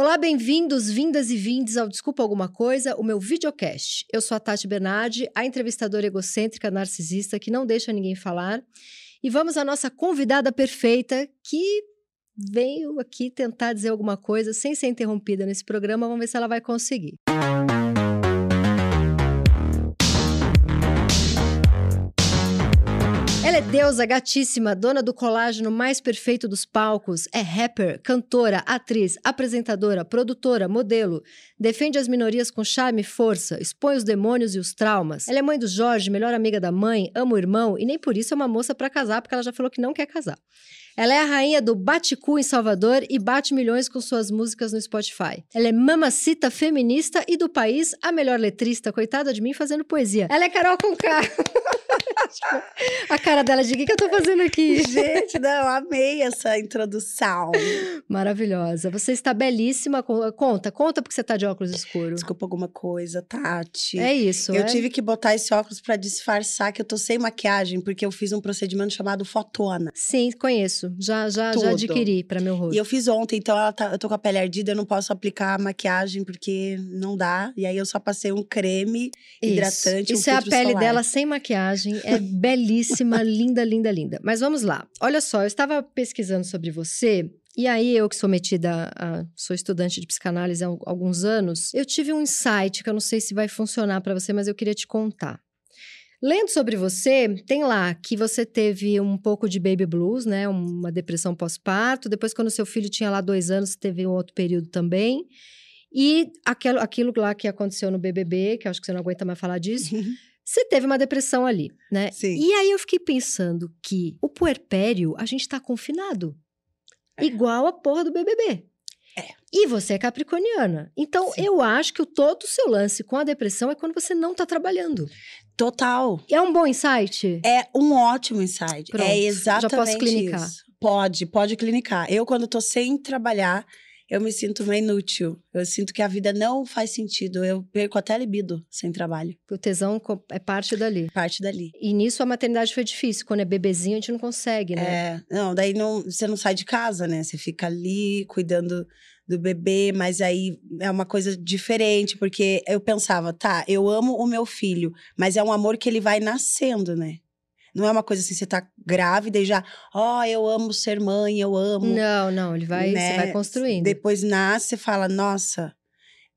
Olá, bem-vindos, vindas e vindes ao Desculpa Alguma Coisa, o meu videocast. Eu sou a Tati Bernardi, a entrevistadora egocêntrica narcisista que não deixa ninguém falar. E vamos à nossa convidada perfeita que veio aqui tentar dizer alguma coisa sem ser interrompida nesse programa. Vamos ver se ela vai conseguir. Ela é deusa gatíssima, dona do colágeno mais perfeito dos palcos, é rapper, cantora, atriz, apresentadora, produtora, modelo, defende as minorias com charme e força, expõe os demônios e os traumas. Ela é mãe do Jorge, melhor amiga da mãe, ama o irmão e nem por isso é uma moça para casar, porque ela já falou que não quer casar. Ela é a rainha do bate-cu em Salvador e bate milhões com suas músicas no Spotify. Ela é mamacita feminista e do país a melhor letrista, coitada de mim, fazendo poesia. Ela é Carol Conká. a cara dela de o que, que eu tô fazendo aqui? Gente, não, amei essa introdução. Maravilhosa. Você está belíssima. Conta, conta porque você tá de óculos escuros. Desculpa alguma coisa, Tati. É isso. Eu é? tive que botar esse óculos para disfarçar que eu tô sem maquiagem, porque eu fiz um procedimento chamado fotona. Sim, conheço. Já, já, já adquiri para meu rosto. E eu fiz ontem, então tá, eu tô com a pele ardida, eu não posso aplicar maquiagem porque não dá. E aí eu só passei um creme isso. hidratante. Isso um é a pele solar. dela sem maquiagem. É belíssima, linda, linda, linda. Mas vamos lá. Olha só, eu estava pesquisando sobre você. E aí, eu que sou metida, a, sou estudante de psicanálise há alguns anos, eu tive um insight que eu não sei se vai funcionar para você, mas eu queria te contar. Lendo sobre você, tem lá que você teve um pouco de baby blues, né? Uma depressão pós-parto. Depois, quando seu filho tinha lá dois anos, teve um outro período também. E aquilo, aquilo lá que aconteceu no BBB, que acho que você não aguenta mais falar disso, você teve uma depressão ali, né? Sim. E aí eu fiquei pensando que o puerpério, a gente tá confinado. É. Igual a porra do BBB. É. E você é capricorniana. Então, Sim. eu acho que o todo o seu lance com a depressão é quando você não tá trabalhando. Total. É um bom insight? É um ótimo insight. Pronto, é exatamente já posso clinicar. isso. Pode, pode clinicar. Eu, quando tô sem trabalhar, eu me sinto meio inútil. Eu sinto que a vida não faz sentido. Eu perco até libido sem trabalho. O tesão é parte dali. Parte dali. E nisso a maternidade foi difícil. Quando é bebezinho, a gente não consegue, né? É, não, daí não, você não sai de casa, né? Você fica ali cuidando do bebê, mas aí é uma coisa diferente, porque eu pensava, tá, eu amo o meu filho, mas é um amor que ele vai nascendo, né? Não é uma coisa assim, você tá grávida e já, ó, oh, eu amo ser mãe, eu amo. Não, não, ele vai, né? você vai construindo. Depois nasce, você fala, nossa,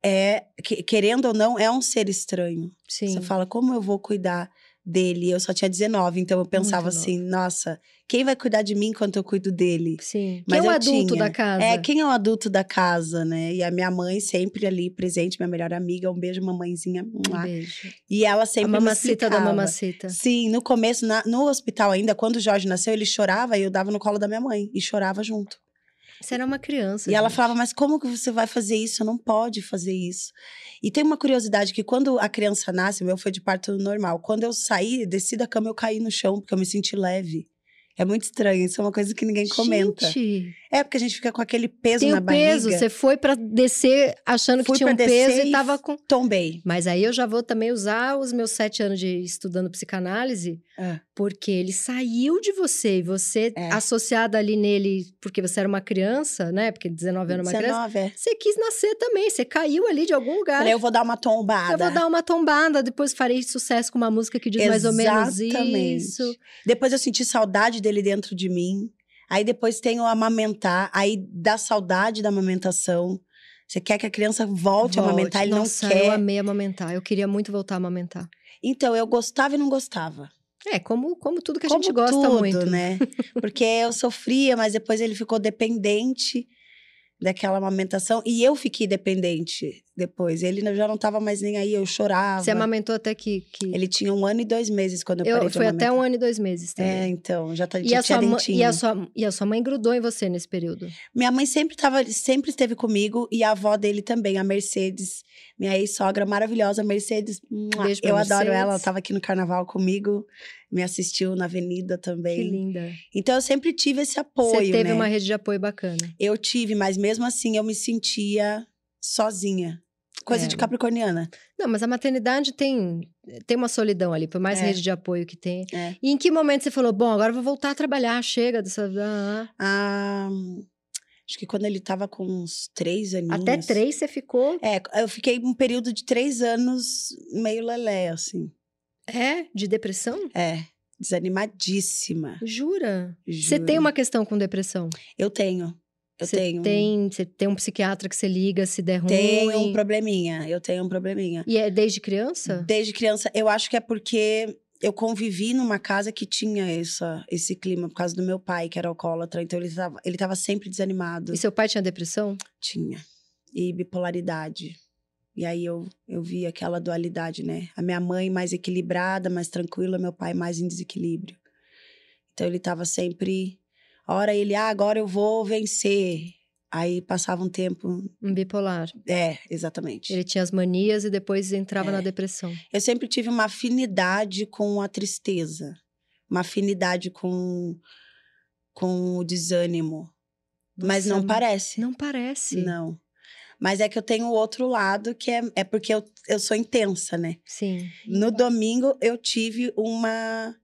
é, querendo ou não, é um ser estranho. Sim. Você fala, como eu vou cuidar dele? Eu só tinha 19, então eu pensava Muito assim, nossa, quem vai cuidar de mim enquanto eu cuido dele? Sim. Mas quem é o adulto tinha. da casa? É, quem é o adulto da casa, né? E a minha mãe sempre ali presente, minha melhor amiga, um beijo, mamãezinha. Um beijo. E ela sempre a mamacita da mamacita. Sim, no começo, na, no hospital ainda, quando o Jorge nasceu, ele chorava e eu dava no colo da minha mãe e chorava junto. Você era uma criança. E ela gente. falava, mas como que você vai fazer isso? Não pode fazer isso. E tem uma curiosidade que quando a criança nasce, meu foi de parto normal. Quando eu saí, desci da cama, eu caí no chão, porque eu me senti leve. É muito estranho, isso é uma coisa que ninguém comenta. Gente, É porque a gente fica com aquele peso tem na barriga. peso. Você foi pra descer achando Fui que tinha um peso e e tava com. Tombei. Mas aí eu já vou também usar os meus sete anos de estudando psicanálise, É. porque ele saiu de você e você, É. associada ali nele, porque você era uma criança, né? Porque 19 anos é uma criança. 19, é. Você quis nascer também, você caiu ali de algum lugar. Falei, eu vou dar uma tombada. Eu vou dar uma tombada, depois farei sucesso com uma música que diz mais ou menos Exatamente. isso. Depois eu senti saudade dele dentro de mim. Aí depois tem o amamentar. Aí dá saudade da amamentação. Você quer que a criança volte, a amamentar, ele Nossa, não quer. eu amei amamentar. Eu queria muito voltar a amamentar. Então, eu gostava e não gostava. É, como, como tudo que a Como gente gosta tudo, muito. né? Porque eu sofria, mas depois ele ficou dependente daquela amamentação. E eu fiquei dependente depois. Ele já não estava mais nem aí, eu chorava. Você amamentou até que. que... Ele tinha um ano e dois meses quando eu, eu parei de Foi até um ano e dois meses também. É, então, já tá, E a, sua, dentinho. e, a sua, e a sua mãe grudou em você nesse período. Minha mãe sempre, tava, sempre esteve comigo e a avó dele também, a Mercedes. Minha ex-sogra maravilhosa, Mercedes. Beijo pra eu adoro Mercedes. ela, ela tava aqui no carnaval comigo, me assistiu na avenida Que também. linda. Então eu sempre tive esse apoio, Você teve né? uma rede de apoio bacana. Eu tive, mas mesmo assim eu me sentia sozinha. Coisa É. de capricorniana. Não, mas a maternidade tem, tem uma solidão ali, por mais É. rede de apoio que tem. É. E em que momento você falou, bom, agora eu vou voltar a trabalhar, chega dessa. ah, ah. Ah, Acho que quando ele tava com uns três aninhos. Até três você ficou. É, eu fiquei um período de três anos meio lelé, assim. É? De depressão? É, desanimadíssima. Jura? Você juro. tem uma questão com depressão? Eu tenho. Eu Você tenho. Tem, você tem um psiquiatra que você liga se der ruim? Tenho um probleminha. Eu tenho um probleminha. E é desde criança? Desde criança, eu acho que é porque eu convivi numa casa que tinha essa, esse clima por causa do meu pai, que era alcoólatra. Então ele estava ele tava sempre desanimado. E seu pai tinha depressão? Tinha. E bipolaridade. E aí eu, eu vi aquela dualidade, né? A minha mãe mais equilibrada, mais tranquila, meu pai mais em desequilíbrio. Então ele tava sempre. Ora ele, ah, agora eu vou vencer. Aí passava um tempo. Um bipolar. É, exatamente. Ele tinha as manias e depois entrava É. na depressão. Eu sempre tive uma afinidade com a tristeza, uma afinidade com, com o desânimo. Mas não parece. Não parece. Não. Mas é que eu tenho o outro lado, que é, é porque eu, eu sou intensa, né? Sim. No domingo eu tive uma,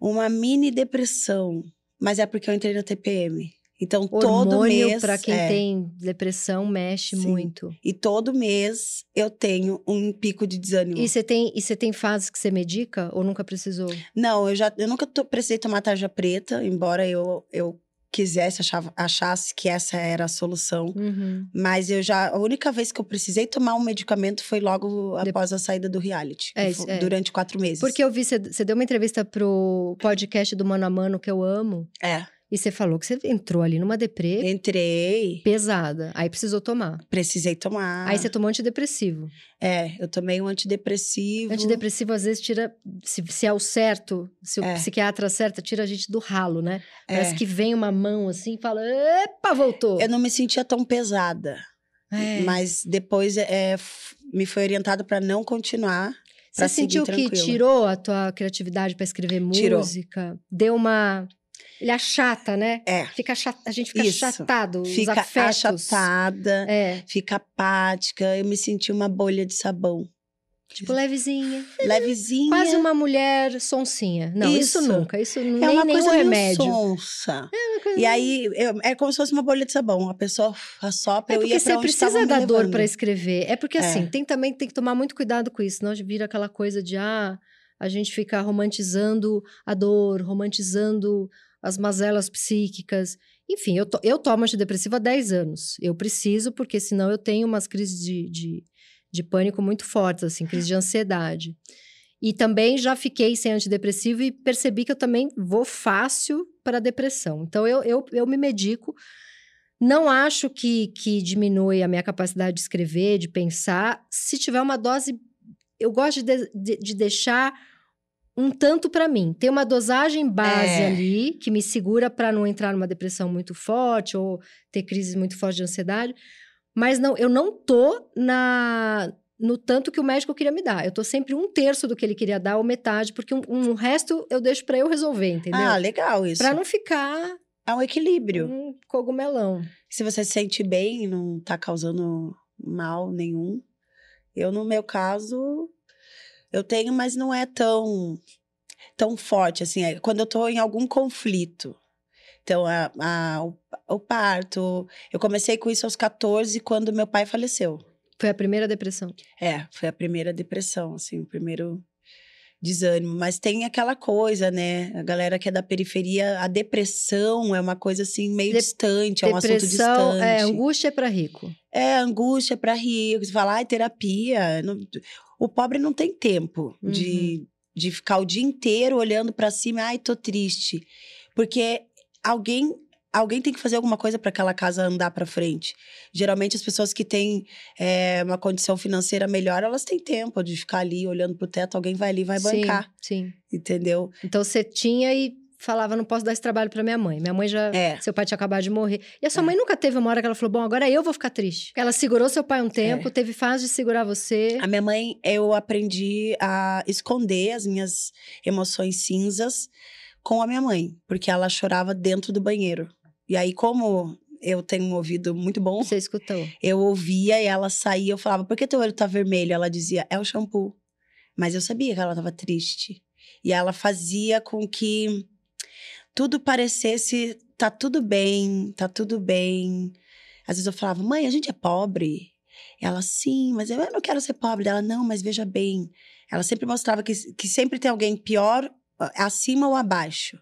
uma mini depressão, mas é porque eu entrei na TPM. Então todo Hormônio, mês. pra quem é, tem depressão, mexe Sim. muito. E todo mês eu tenho um pico de desânimo. E você tem, e você tem fases que você medica ou nunca precisou? Não, eu já eu nunca to- precisei tomar tarja preta, embora eu, eu quisesse, achava, achasse que essa era a solução. Uhum. Mas eu já. A única vez que eu precisei tomar um medicamento foi logo após a saída do reality. É, foi é. Durante quatro meses. Porque eu vi, você deu uma entrevista pro podcast do Mano a Mano, que eu amo, É. e você falou que você entrou ali numa deprê Entrei, pesada. Aí precisou tomar. precisei tomar. Aí você tomou antidepressivo. É, eu tomei um antidepressivo. Antidepressivo, às vezes, tira. Se, se é o certo, se o É. psiquiatra acerta, tira a gente do ralo, né? É. Parece que vem uma mão assim e fala: epa, voltou. Eu não me sentia tão pesada. É. Mas depois é, f- me foi orientado para não continuar. Você sentiu que tranquila. tirou a tua criatividade para escrever Tirou. música? Deu uma. Ele achata, né? É. Fica achat... A gente fica Isso. achatado. os Fica afetos. achatada, É. fica apática. Eu me senti uma bolha de sabão. Tipo, levezinha. Levezinha. Quase uma mulher sonsinha. Não, isso, Isso. nunca. Isso É nem uma coisa meio remédio. sonsa. uma coisa- E aí, eu- é como se fosse uma bolha de sabão. A pessoa assopra, É eu ia você pra onde precisa da dor para escrever. É porque É. assim, tem também tem que tomar muito cuidado com isso, senão vira aquela coisa de ah, a gente fica romantizando a dor, romantizando as mazelas psíquicas. Enfim, eu, to, eu tomo antidepressivo há 10 anos. Eu preciso, porque senão eu tenho umas crises de, de, de pânico muito fortes, assim, crise de ansiedade. E também já fiquei sem antidepressivo e percebi que eu também vou fácil para a depressão. Então, eu, eu, eu me medico. Não acho que, que diminui a minha capacidade de escrever, de pensar. Se tiver uma dose, eu gosto de, de, de deixar um tanto para mim. Tem uma dosagem base É. ali que me segura para não entrar numa depressão muito forte ou ter crises muito fortes de ansiedade. Mas não, eu não tô na no tanto que o médico queria me dar. Eu tô sempre um terço do que ele queria dar ou metade, porque um, um resto eu deixo para eu resolver, entendeu? Ah, legal isso. Para não ficar É um equilíbrio. um cogumelão. Se você se sente bem e não tá causando mal nenhum. Eu, no meu caso, eu tenho, mas não é tão, tão forte, assim. É quando eu tô em algum conflito. Então, a, a- o, o parto... Eu comecei com isso aos 14, quando meu pai faleceu. Foi a primeira depressão. É, foi a primeira depressão, assim, o primeiro desânimo. Mas tem aquela coisa, né? A galera que é da periferia, a depressão é uma coisa, assim, meio De- distante, é um assunto depressão, distante. é, angústia é para rico. É, angústia para rir. Você fala, ai, terapia. O pobre não tem tempo Uhum. de, de ficar o dia inteiro olhando para cima, ai, tô triste. Porque alguém alguém tem que fazer alguma coisa para aquela casa andar para frente. Geralmente as pessoas que têm é, uma condição financeira melhor, elas têm tempo de ficar ali olhando pro teto, alguém vai ali e vai bancar, Sim, sim. entendeu? Então você tinha e falava, não posso dar esse trabalho para minha mãe. Minha mãe já, É. seu pai tinha acabado de morrer. E a sua É. mãe nunca teve uma hora que ela falou, bom, agora eu vou ficar triste. Ela segurou seu pai um tempo, teve fase de segurar você. A minha mãe, eu aprendi a esconder as minhas emoções cinzas com a minha mãe, porque ela chorava dentro do banheiro. E aí, como eu tenho um ouvido muito bom, Você escutou. eu ouvia e ela saía, eu falava, por que teu olho tá vermelho? Ela dizia, é o shampoo. Mas eu sabia que ela tava triste. E ela fazia com que tudo parecesse tá tudo bem, tá tudo bem. Às vezes eu falava, mãe, a gente é pobre. Ela, sim, mas eu não quero ser pobre. Ela, não, mas veja bem. Ela sempre mostrava que, que sempre tem alguém pior, acima ou abaixo.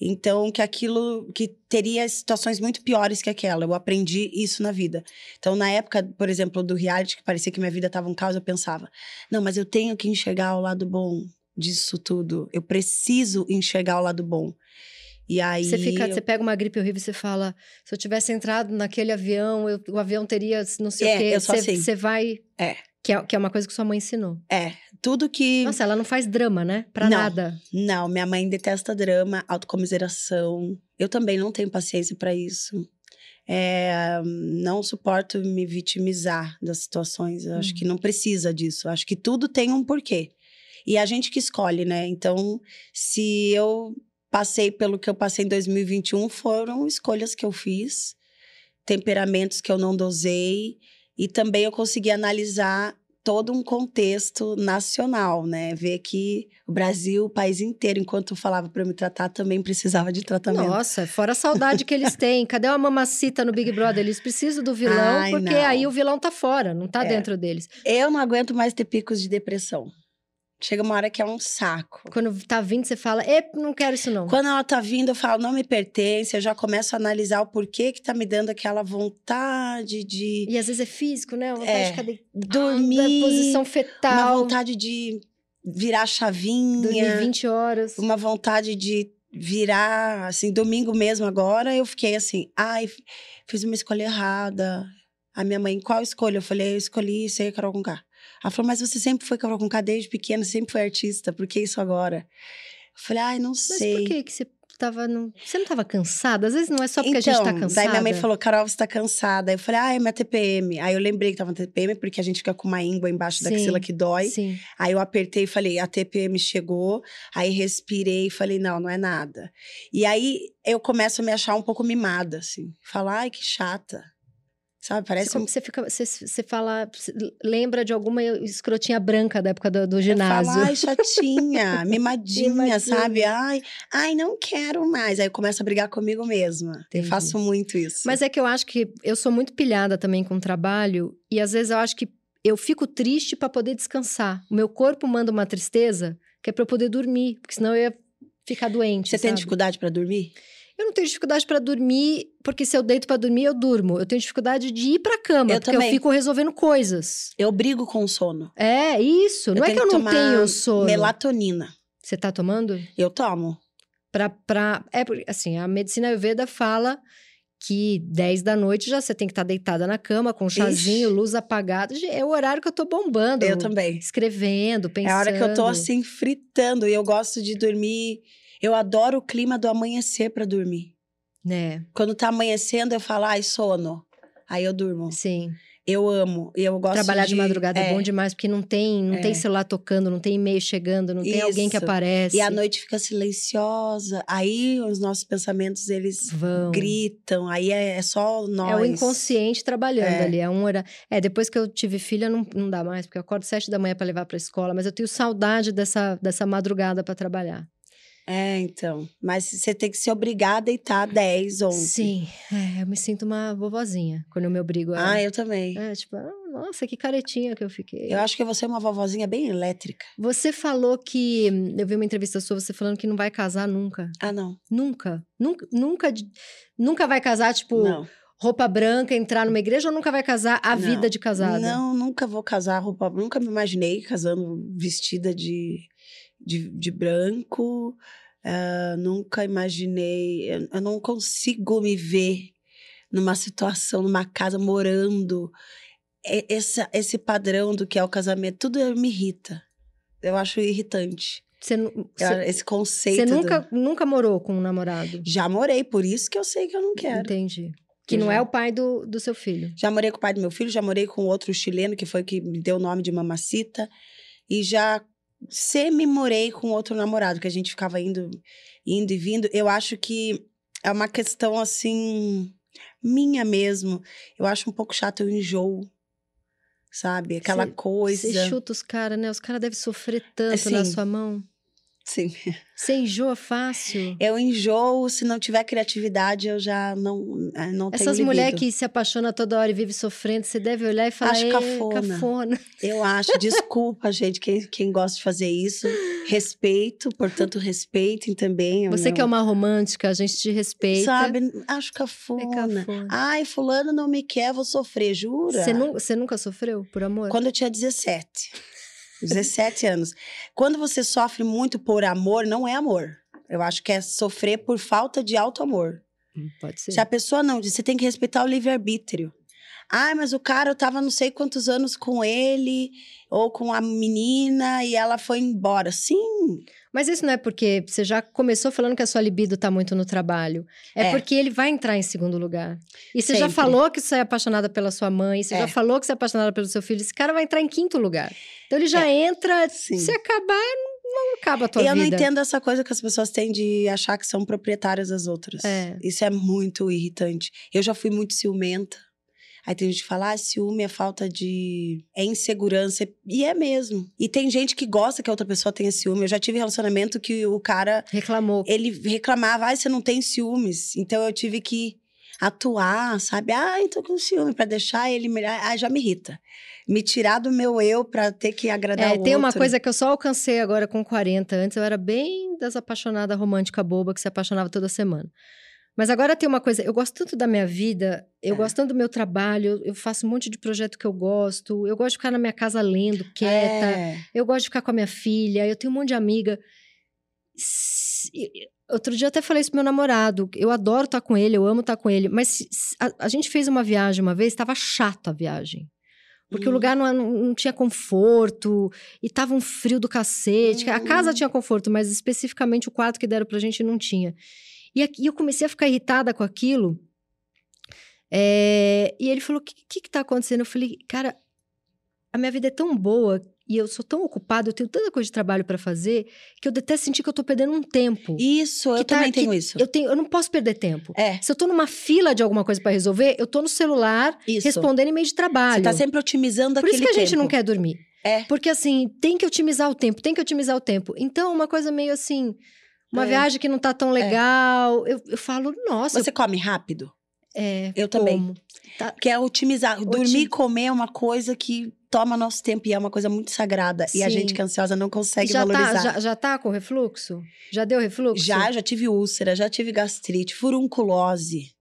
Então, que aquilo, que teria situações muito piores que aquela. Eu aprendi isso na vida. Então, na época, por exemplo, do reality, que parecia que minha vida estava um caos, eu pensava, não, mas eu tenho que enxergar o lado bom disso tudo. Eu preciso enxergar o lado bom. E aí. Você, fica, eu... você pega uma gripe horrível e você fala: se eu tivesse entrado naquele avião, eu, o avião teria não sei é, o quê. Eu sou você, assim. você vai. É. Que é, que é uma coisa que sua mãe ensinou. É. Tudo que. Nossa, ela não faz drama, né? Pra Não. nada. Não, minha mãe detesta drama, autocomiseração. Eu também não tenho paciência para isso. É, não suporto me vitimizar das situações. Eu acho Uhum. que não precisa disso. Eu acho que tudo tem um porquê. E a gente que escolhe, né? Então, se eu passei pelo que eu passei em 2021, foram escolhas que eu fiz, temperamentos que eu não dosei, e também eu consegui analisar todo um contexto nacional, né? Ver que o Brasil, o país inteiro, enquanto falava para me tratar, também precisava de tratamento. Nossa, fora a saudade que eles têm. Cadê a mamacita no Big Brother? Eles precisam do vilão, Ai, porque não. aí o vilão tá fora, não tá É. dentro deles. Eu não aguento mais ter picos de depressão. Chega uma hora que é um saco. Quando tá vindo, você fala, "Ep, não quero isso não. Quando ela tá vindo, eu falo, não me pertence, eu já começo a analisar o porquê que tá me dando aquela vontade de E às vezes é físico, né? Uma vontade É, de ficar deitada, dormir, posição uma fetal, vontade de virar chavinha, dormir 20 horas. uma vontade de virar, assim, domingo mesmo agora, eu fiquei assim, ai, fiz uma escolha errada. A minha mãe, qual escolha? Eu falei, eu escolhi ser Carol Conká. Ela falou, mas você sempre foi Carol Conká desde pequena, sempre foi artista, por que isso agora? Eu falei, ai, não Mas sei. por que que você tava... No... Você não tava cansada? Às vezes não é só porque a gente tá Então, cansada. Daí minha mãe falou, Carol, você tá cansada. Eu falei, ah, é minha TPM. Aí eu lembrei que tava na TPM, porque a gente fica com uma íngua embaixo da Sim, axila que dói. Sim. Aí eu apertei e falei, a TPM chegou. Aí respirei e falei, não, não é nada. E aí eu começo a me achar um pouco mimada, assim. Falar, ai, que chata. Sabe, parece Você, um... você, fica, você, você fala, você lembra de alguma escrotinha branca da época do, do Eu ginásio. falo, ai, chatinha, mimadinha, Mimadinha. sabe? Ai, ai, não quero mais. Aí eu começo a brigar comigo mesma. Eu Entendi. faço muito isso. Mas é que eu acho que eu sou muito pilhada também com o trabalho e às vezes eu acho que eu fico triste para poder descansar. O meu corpo manda uma tristeza que é para eu poder dormir, porque senão eu ia ficar doente. Você tem sabe? dificuldade pra dormir? Eu não tenho dificuldade para dormir, porque se eu deito para dormir eu durmo. Eu tenho dificuldade de ir para cama, Eu porque também. eu fico resolvendo coisas. Eu brigo com o sono. É, isso. Não é que eu não tenho sono. Melatonina. Você tá tomando? Eu tomo. Pra, pra, é porque, assim, a medicina Ayurveda fala que 10 da noite já você tem que estar deitada na cama com um chazinho, luz apagada. É o horário que eu tô bombando. Eu também. Escrevendo, pensando. É a hora que eu tô assim, fritando. E eu gosto de dormir. Eu adoro o clima do amanhecer pra dormir. Né, Quando tá amanhecendo, eu falo, ai, sono. Aí eu durmo. sim. Eu amo. E eu gosto Trabalhar de, madrugada é. é. bom demais, porque não tem, não É. tem celular tocando, não tem e-mail chegando, não tem alguém que Isso. aparece. E a noite fica silenciosa. Aí os nossos pensamentos, eles Vão. gritam. Aí é, é só nós. É o inconsciente trabalhando É. ali. É um horário. É, depois que eu tive filha, não, não dá mais, porque eu acordo sete da manhã para levar para escola, mas eu tenho saudade dessa, dessa madrugada para trabalhar. É, então. Mas você tem que se obrigar a deitar 10, 11. Sim, é, eu me sinto uma vovozinha quando eu me obrigo a. Ah, eu também. É, tipo, ah, nossa, que caretinha que eu fiquei. Eu acho que você é uma vovozinha bem elétrica. Você falou que. Eu vi uma entrevista sua, você falando que não vai casar nunca. Ah, não. Nunca. Nunca, nunca, nunca vai casar, tipo, Não. roupa branca, entrar numa igreja ou nunca vai casar a Não. vida de casada? Não, nunca vou casar roupa. Nunca me imaginei casando vestida de, de, de branco. Ah, nunca imaginei. Eu, eu não consigo me ver numa situação, numa casa, morando. Essa, esse padrão do que é o casamento, tudo me irrita. Eu acho irritante. Você, esse conceito. você do- nunca, nunca morou com um namorado? Já morei, por isso que eu sei que eu não quero. Entendi. Que Eu não já- é o pai do, do seu filho. Já morei com o pai do meu filho, já morei com outro chileno, que foi que me deu o nome de Mamacita. E já semi-morei com outro namorado, que a gente ficava indo, indo e vindo. Eu acho que é uma questão, assim, minha mesmo. Eu acho um pouco chato, eu enjoo. Sabe? Aquela Cê- coisa. Você chuta os caras, né? Os caras devem sofrer tanto na Assim, sua mão. Sim. Você enjoa fácil? Eu enjoo, se não tiver criatividade, eu já não, é, não Essas mulheres que se apaixonam toda hora e vivem sofrendo, você deve olhar e falar, Acho "Ê, cafona." cafona. Eu acho, desculpa, gente, quem, quem gosta de fazer isso. Respeito, portanto, respeitem também. Você que é meu- uma romântica, a gente te respeita. Sabe, acho É cafona. cafona. Ai, fulano não me quer, vou sofrer, jura? Você, nu- você nunca sofreu por amor? Quando eu tinha 17. 17 anos. Quando você sofre muito por amor, não é amor. Eu acho que é sofrer por falta de auto-amor. Hum, Pode ser. Se a pessoa não, você tem que respeitar o livre-arbítrio. Ai, mas o cara, eu tava não sei quantos anos com ele, ou com a menina, e ela foi embora. Sim, Mas isso não é porque você já começou falando que a sua libido tá muito no trabalho. É, É. porque ele vai entrar em segundo lugar. E você já Sempre. falou que você é apaixonada pela sua mãe, você É. já falou que você é apaixonada pelo seu filho. Esse cara vai entrar em quinto lugar. Então ele já entra, É. Sim. se acabar, não, acaba a tua eu vida. não entendo essa coisa que as pessoas têm de achar que são proprietárias das outras. É. Isso é muito irritante. Eu já fui muito ciumenta. Aí tem gente que fala, ah, ciúme é falta de. é insegurança. E é mesmo. E tem gente que gosta que a outra pessoa tenha ciúme. Eu já tive relacionamento que o cara, Reclamou. ele reclamava, ah, você não tem ciúmes. Então eu tive que atuar, sabe? Ah, eu tô com ciúme, pra deixar ele melhor. Ah, já me irrita. Me tirar do meu eu pra ter que agradar É, o tem uma outro. coisa que eu só alcancei agora com 40. Antes eu era bem das apaixonadas romântica boba que se apaixonava toda semana. Mas agora tem uma coisa, eu gosto tanto da minha vida, eu É. gosto tanto do meu trabalho, eu faço um monte de projeto que eu gosto, eu gosto de ficar na minha casa lendo, quieta, É. eu gosto de ficar com a minha filha, eu tenho um monte de amiga. Outro dia eu até falei isso pro meu namorado, eu adoro estar com ele, eu amo estar com ele, mas a, a gente fez uma viagem uma vez, estava chato a viagem. Porque o Hum. lugar não, não, tinha conforto, e tava um frio do cacete. A casa Hum. tinha conforto, mas especificamente o quarto que deram pra gente não tinha. E, aqui- e eu comecei a ficar irritada com aquilo. É, e ele falou: O que, que que tá acontecendo? Eu falei: Cara, a minha vida é tão boa e eu sou tão ocupada, eu tenho tanta coisa de trabalho pra fazer, que eu detesto sentir que eu tô perdendo um tempo. Isso, eu tá- também tenho isso. Eu, tenho, eu não posso perder tempo. É, Se eu tô numa fila de alguma coisa pra resolver, eu tô no celular isso. respondendo e-mail de trabalho. Você tá sempre otimizando Por isso aquele que a gente tempo. não quer dormir. É. Porque assim, tem que otimizar o tempo, tem que otimizar o tempo. Então, uma coisa meio assim, uma É. viagem que não tá tão legal. Eu, eu falo, nossa, Você come rápido? eu, é, Eu também. Tá- Que é otimizar. Otim- Dormir e comer é uma coisa que toma nosso tempo e é uma coisa muito sagrada. E a Sim. gente que é ansiosa não consegue já, tá, valorizar. já, já tá com refluxo? Já deu refluxo? Já, já tive úlcera, já tive gastrite, furunculose.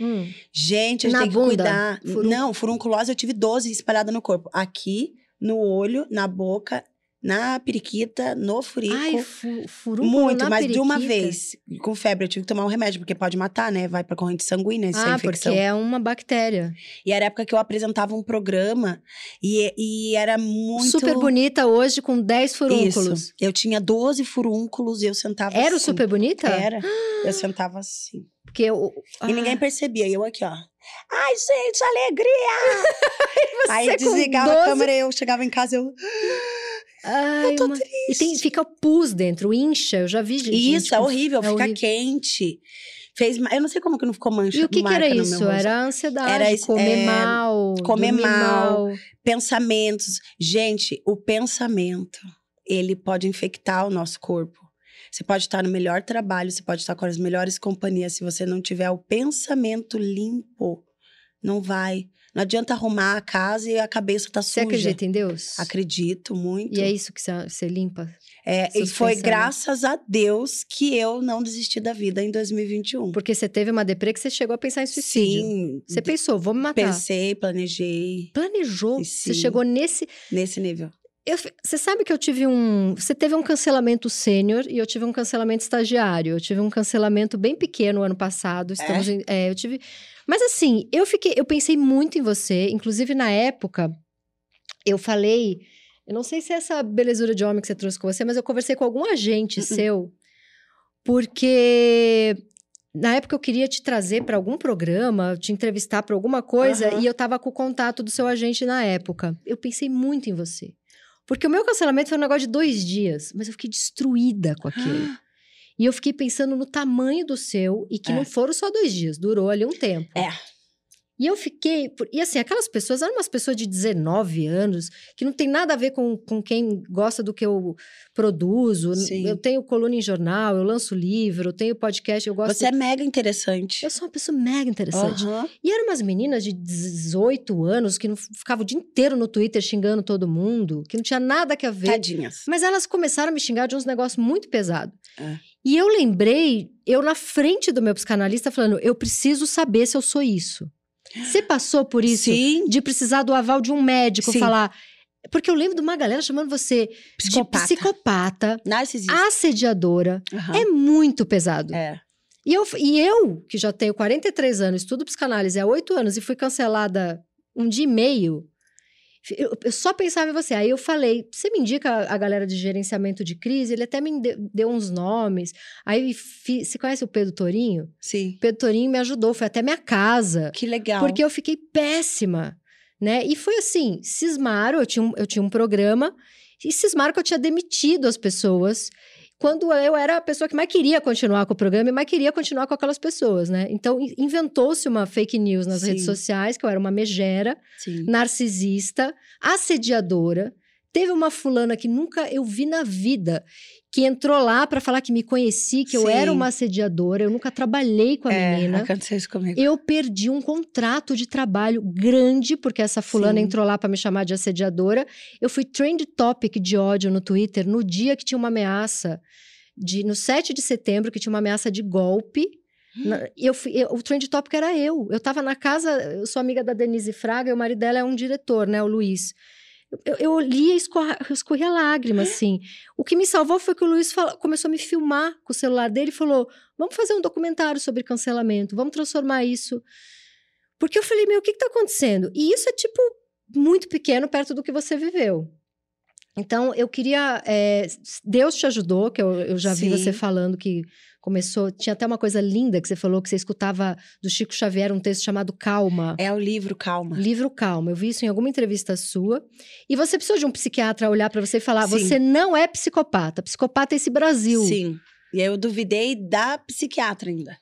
Hum. Gente, a gente Na tem que bunda? cuidar. Furun- Não, furunculose eu tive 12 espalhada no corpo. Aqui, no olho, na boca, na periquita, no furico. Ai, fu, furúnculo Muito, mas de uma periquita. vez. Com febre, eu tive que tomar um remédio, porque pode matar, né? Vai pra corrente sanguínea essa Ah, infecção. porque é uma bactéria. E era a época que eu apresentava um programa e, e era muito. Super bonita hoje, com 10 furúnculos. Isso. Eu tinha 12 furúnculos e eu sentava Era o assim. super bonita? Era. Eu sentava assim. Porque eu, E ninguém percebia. E eu aqui, ó. Ai, gente, alegria! Aí desligava 12? a câmera e eu chegava em casa eu. Ai, Eu tô uma- triste. E tem, fica pus dentro, incha. Eu já vi gente. Isso, é horrível, é fica horrível. quente. Fez, eu não sei como que não ficou mancha. E o que, que era isso? Era ansiedade, Era comer é, mal, comer dormir mal. Pensamentos. Gente, o pensamento, ele pode infectar o nosso corpo. Você pode estar no melhor trabalho, você pode estar com as melhores companhias. Se você não tiver o pensamento limpo, não vai. Não adianta arrumar a casa e a cabeça tá Você suja. acredita em Deus? Acredito muito. E é isso que você, você limpa? É, e foi graças a Deus que eu não desisti da vida em 2021. Porque você teve uma deprê que você chegou a pensar em suicídio. Sim, Você pensou, vou me matar. pensei, planejei Planejou. Sim. Você chegou nesse. nesse nível. Você sabe que eu tive um. Você teve um cancelamento sênior e eu tive um cancelamento estagiário. Eu tive um cancelamento bem pequeno ano passado. Estamos em- é, eu tive. Mas assim, eu fiquei. Eu pensei muito em você. Inclusive, na época, eu falei. Eu não sei se é essa belezura de homem que você trouxe com você, mas eu conversei com algum agente Uh-uh. seu, porque na época eu queria te trazer para algum programa, te entrevistar para alguma coisa, Aham. e eu tava com o contato do seu agente na época. Eu pensei muito em você. Porque o meu cancelamento foi um negócio de dois dias, mas eu fiquei destruída com aquilo. E eu fiquei pensando no tamanho do seu, e que É. não foram só dois dias, durou ali um tempo. É. E eu fiquei. E assim, aquelas pessoas eram umas pessoas de 19 anos, que não tem nada a ver com, com quem gosta do que eu produzo. Sim. Eu tenho coluna em jornal, eu lanço livro, eu tenho podcast, eu gosto. Você é mega interessante. Eu sou uma pessoa mega interessante. Aham. E eram umas meninas de 18 anos que não ficavam o dia inteiro no Twitter xingando todo mundo, que não tinha nada que a ver. Tadinhas. Mas elas começaram a me xingar de uns negócios muito pesados. É. E eu lembrei, eu na frente do meu psicanalista falando, eu preciso saber se eu sou isso. Você passou por isso? Sim, De precisar do aval de um médico, Sim. falar... Porque eu lembro de uma galera chamando você psicopata. de psicopata, Narcisista. assediadora. Aham. É muito pesado. É. E eu, e eu, que já tenho 43 anos, estudo psicanálise há 8 anos e fui cancelada um dia e meio, eu, eu só pensava em você. Aí eu falei, você me indica a, galera de gerenciamento de crise? Ele até me de- deu uns nomes. Aí, você conhece o Pedro Torinho? Sim. O Pedro Torinho me ajudou, foi até minha casa. Que legal. Porque eu fiquei péssima, né? E foi assim, cismaram, eu tinha um, eu tinha um programa, e cismaram que eu tinha demitido as pessoas, quando eu era a pessoa que mais queria continuar com o programa e mais queria continuar com aquelas pessoas, né? Então, in- inventou-se uma fake news nas Sim. redes sociais, que eu era uma megera, Sim. narcisista, assediadora. Teve uma fulana que nunca eu vi na vida, que entrou lá pra falar que me conheci, que eu Sim. era uma assediadora, eu nunca trabalhei com a é, menina. aconteceu isso comigo. Eu perdi um contrato de trabalho grande, porque essa fulana Sim. entrou lá pra me chamar de assediadora. Eu fui trend topic de ódio no Twitter no dia que tinha uma ameaça, de, no 7 de setembro, que tinha uma ameaça de golpe. Hum. Na- eu fui- eu- o trend topic era eu. Eu tava na casa, eu sou amiga da Denise Fraga, e o marido dela é um diretor, né, o Luiz. Eu, eu li e escorra- escorria lágrima, assim. O que me salvou foi que o Luiz fala- começou a me filmar com o celular dele e falou: vamos fazer um documentário sobre cancelamento, vamos transformar isso. Porque eu falei, meu, o que, que tá acontecendo? E isso é, tipo, muito pequeno perto do que você viveu. Então, eu queria. é, Deus te ajudou, que eu, eu já vi Sim. você falando que começou. Tinha até uma coisa linda que você falou que você escutava do Chico Xavier um texto chamado Calma. É o livro Calma. Livro Calma. Eu vi isso em alguma entrevista sua. E você precisou de um psiquiatra olhar pra você e falar: Sim. você não é psicopata. Psicopata é esse Brasil. Sim. E aí eu duvidei da psiquiatra ainda.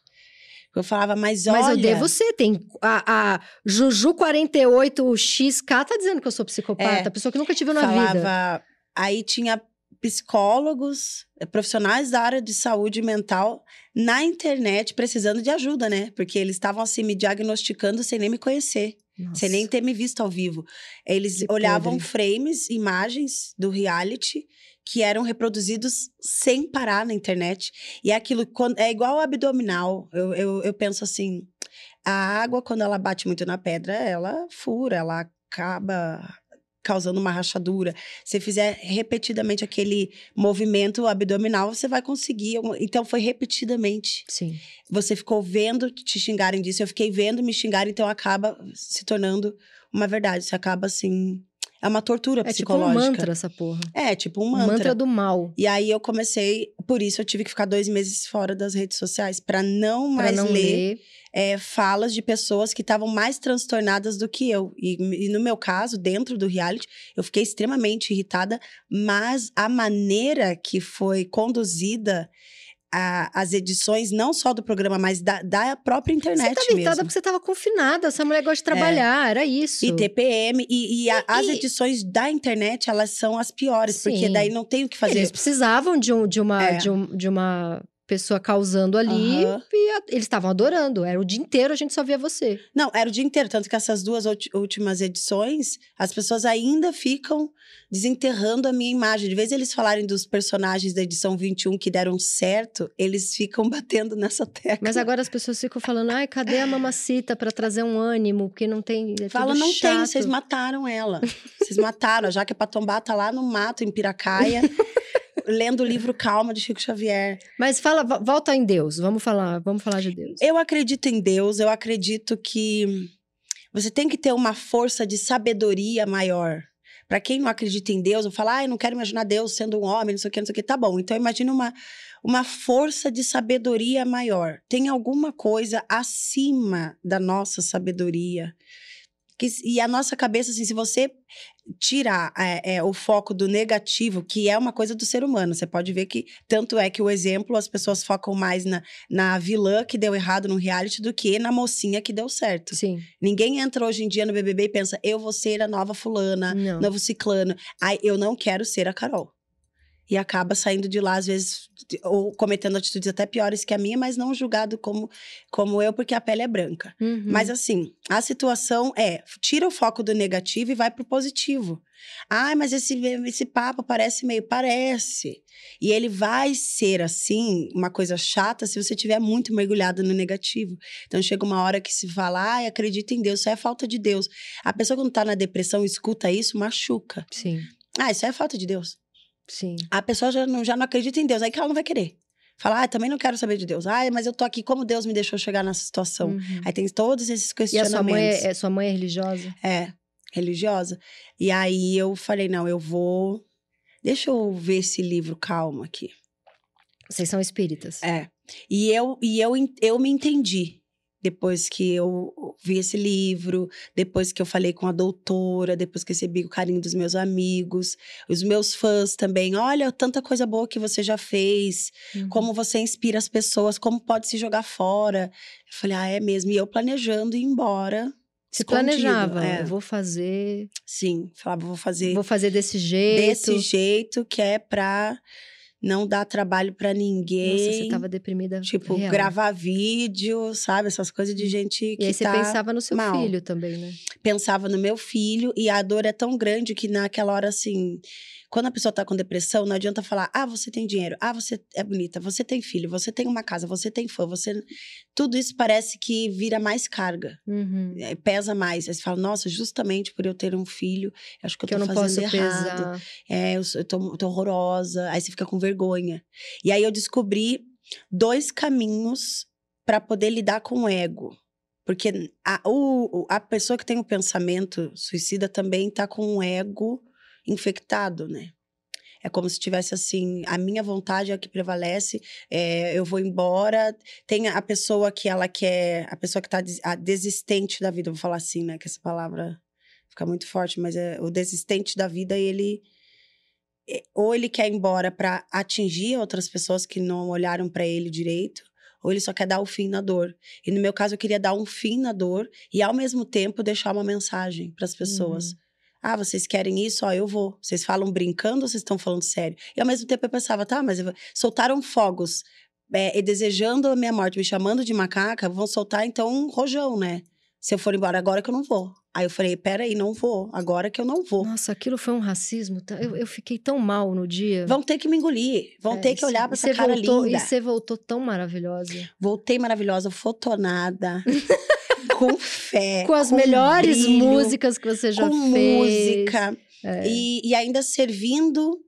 Eu falava, mas olha... Mas eu devo ser. Tem a, a Juju 48XK tá dizendo que eu sou psicopata. É. pessoa que nunca viu na falava... vida. Aí tinha psicólogos, eh, profissionais da área de saúde mental na internet precisando de ajuda, né? Porque eles estavam assim me diagnosticando sem nem me conhecer. Nossa. sem nem ter me visto ao vivo. Eles Que olhavam podre. frames, imagens do reality que eram reproduzidos sem parar na internet. E é aquilo é igual o abdominal. Eu, eu, eu penso assim: a água, quando ela bate muito na pedra, ela fura, ela acaba causando uma rachadura. Se fizer repetidamente aquele movimento abdominal, você vai conseguir. Então foi repetidamente Sim. você ficou vendo te xingarem disso, eu fiquei vendo me xingarem, então acaba se tornando uma verdade. Isso acaba assim. É uma tortura É tipo um psicológica. mantra essa porra. É, tipo um mantra. mantra do mal. E aí eu comecei, por isso eu tive que ficar dois meses fora das redes sociais, pra não Pra mais não ler ler. é, falas de pessoas que estavam mais transtornadas do que eu. E, e no meu caso, dentro do reality, eu fiquei extremamente irritada, mas a maneira que foi conduzida a- as edições, não só do programa, mas da, da própria Você internet tava irritada mesmo. porque você tava confinada. Essa mulher gosta de trabalhar. Era isso. E TPM, e, e a- as E- edições da internet, elas são as piores, porque Sim. daí não tem o que fazer. Eles precisavam de, um, de, uma, É. de, um- de uma pessoa causando ali. Aham. E a- eles estavam adorando. Era o dia inteiro a gente só via você. Não, era o dia inteiro. Tanto que essas duas últimas edições, as pessoas ainda ficam desenterrando a minha imagem. De vez eles falarem dos personagens da edição 21 que deram certo, eles ficam batendo nessa tecla. Mas agora as pessoas ficam falando: ai, cadê a mamacita pra trazer um ânimo? Porque não tem. É Fala, não chato. tem, vocês mataram ela. Vocês mataram. A Jaque Patombá tá lá no mato, em Piracaia, lendo o livro Calma, de Chico Xavier. Mas fala, vo- volta em Deus. Vamos falar, vamos falar de Deus. Eu acredito em Deus, eu acredito que você tem que ter uma força de sabedoria maior. Pra quem não acredita em Deus, eu falo, ah, eu não quero imaginar Deus sendo um homem, não sei o que, não sei o que. Tá bom, então imagina uma, uma força de sabedoria maior. Tem alguma coisa acima da nossa sabedoria Que, e a nossa cabeça, assim, se você tirar é, é, o foco do negativo, que é uma coisa do ser humano, você pode ver que tanto é que o exemplo, as pessoas focam mais na, na vilã que deu errado no reality do que na mocinha que deu certo. Sim. Ninguém entra hoje em dia no BBB e pensa, eu vou ser a nova fulana, Não. novo ciclano. Ai, eu não quero ser a Carol. E acaba saindo de lá, às vezes, ou cometendo atitudes até piores que a minha, mas não julgado como, como eu, porque a pele é branca. Uhum. Mas assim, a situação é: tira o foco do negativo e vai pro positivo. Ai, mas esse, esse papo parece meio. Parece. E ele vai ser assim, uma coisa chata, se você tiver muito mergulhado no negativo. Então chega uma hora que se fala, ai, acredita em Deus, isso é falta de Deus. A pessoa quando tá na depressão escuta isso, machuca. Sim, Ah, isso é falta de Deus. Sim. A pessoa já não, já não acredita em Deus, aí que ela não vai querer. Fala, ah, também não quero saber de Deus. Ah, mas eu tô aqui, como Deus me deixou chegar nessa situação? Uhum. Aí tem todos esses E a questionamentos. sua mãe é, é- sua mãe é religiosa? É, religiosa. E aí eu falei, não, eu vou. Deixa eu ver esse livro calmo aqui. Vocês são espíritas? É. E eu, e eu, eu me entendi. Depois que eu vi esse livro, depois que eu falei com a doutora, depois que recebi o carinho dos meus amigos, os meus fãs também. Olha, tanta coisa boa que você já fez, Uhum. como você inspira as pessoas, como pode se jogar fora. Eu falei, ah, é mesmo. E eu planejando ir embora. Se planejava, é. eu vou fazer, Sim, falava, vou fazer vou fazer desse jeito. desse jeito que é pra não dar trabalho pra ninguém. Nossa, você tava deprimida Tipo, real. gravar vídeo, sabe? Essas coisas de gente que E aí você tá... pensava no seu mal. filho também, né? Pensava no meu filho e a dor é tão grande que naquela hora, assim... Quando a pessoa tá com depressão, não adianta falar, ah, você tem dinheiro, ah, você é bonita, você tem filho, você tem uma casa, você tem fã, você... Tudo isso parece que vira mais carga, Uhum. é, pesa mais. Aí você fala, nossa, justamente por eu ter um filho, acho que eu tô eu não posso fazendo errado. É, eu, eu tô, horrorosa. Aí você fica com vergonha. E aí eu descobri dois caminhos para poder lidar com o ego. Porque a, o- a pessoa que tem o pensamento suicida também tá com o ego infectado, né? É como se tivesse assim, a minha vontade é a que prevalece, é, eu vou embora. Tem a pessoa que ela quer, a pessoa que tá desistente da vida, vou falar assim, né? Que essa palavra fica muito forte, mas é o desistente da vida, ele é, ou ele quer ir embora para atingir outras pessoas que não olharam para ele direito, ou ele só quer dar o fim na dor. E no meu caso eu queria dar um fim na dor e ao mesmo tempo deixar uma mensagem para as pessoas. Uhum. Ah, vocês querem isso? Ó, eu vou. Vocês falam brincando ou vocês estão falando sério? E ao mesmo tempo eu pensava, tá, mas soltaram fogos é, e desejando a minha morte, me chamando de macaca, vão soltar então um rojão, né? Se eu for embora agora que eu não vou. Aí eu falei, peraí, não vou. Agora que eu não vou. Nossa, aquilo foi um racismo. Eu, eu fiquei tão mal no dia. Vão ter que me engolir. Vão É, ter que olhar pra essa cara voltou, linda. E você voltou tão maravilhosa. Voltei maravilhosa, fotonada, com fé. Com as melhores brilho, músicas que você já com fez. música. É. E, e ainda servindo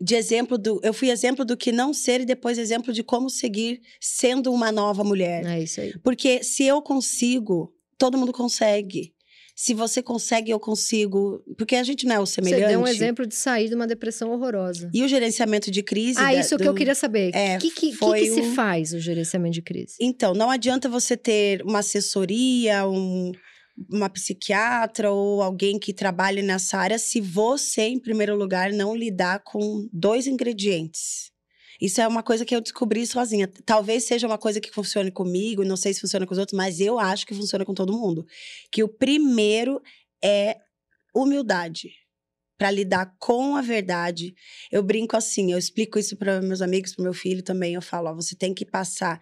de exemplo do. Eu fui exemplo do que não ser e depois exemplo de como seguir sendo uma nova mulher. É isso aí. Porque se eu consigo, todo mundo consegue. Se você consegue, eu consigo. Porque a gente não é o semelhante. Você deu um exemplo de sair de uma depressão horrorosa. E o gerenciamento de crise. Ah, da- isso que do- eu queria saber. O É, que, que, que que se um- faz o gerenciamento de crise? Então, não adianta você ter uma assessoria, um- uma psiquiatra ou alguém que trabalhe nessa área se você, em primeiro lugar, não lidar com dois ingredientes. Isso é uma coisa que eu descobri sozinha. Talvez seja uma coisa que funcione comigo, não sei se funciona com os outros, mas eu acho que funciona com todo mundo. Que o primeiro é humildade para lidar com a verdade. Eu brinco assim, eu explico isso para meus amigos, para meu filho também. Eu falo, ó, você tem que passar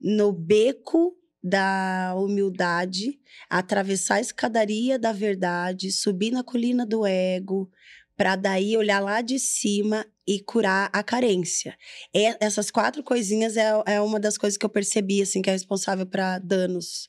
no beco da humildade, atravessar a escadaria da verdade, subir na colina do ego, para daí olhar lá de cima e curar a carência. E essas quatro coisinhas é, é uma das coisas que eu percebi assim que é responsável para danos.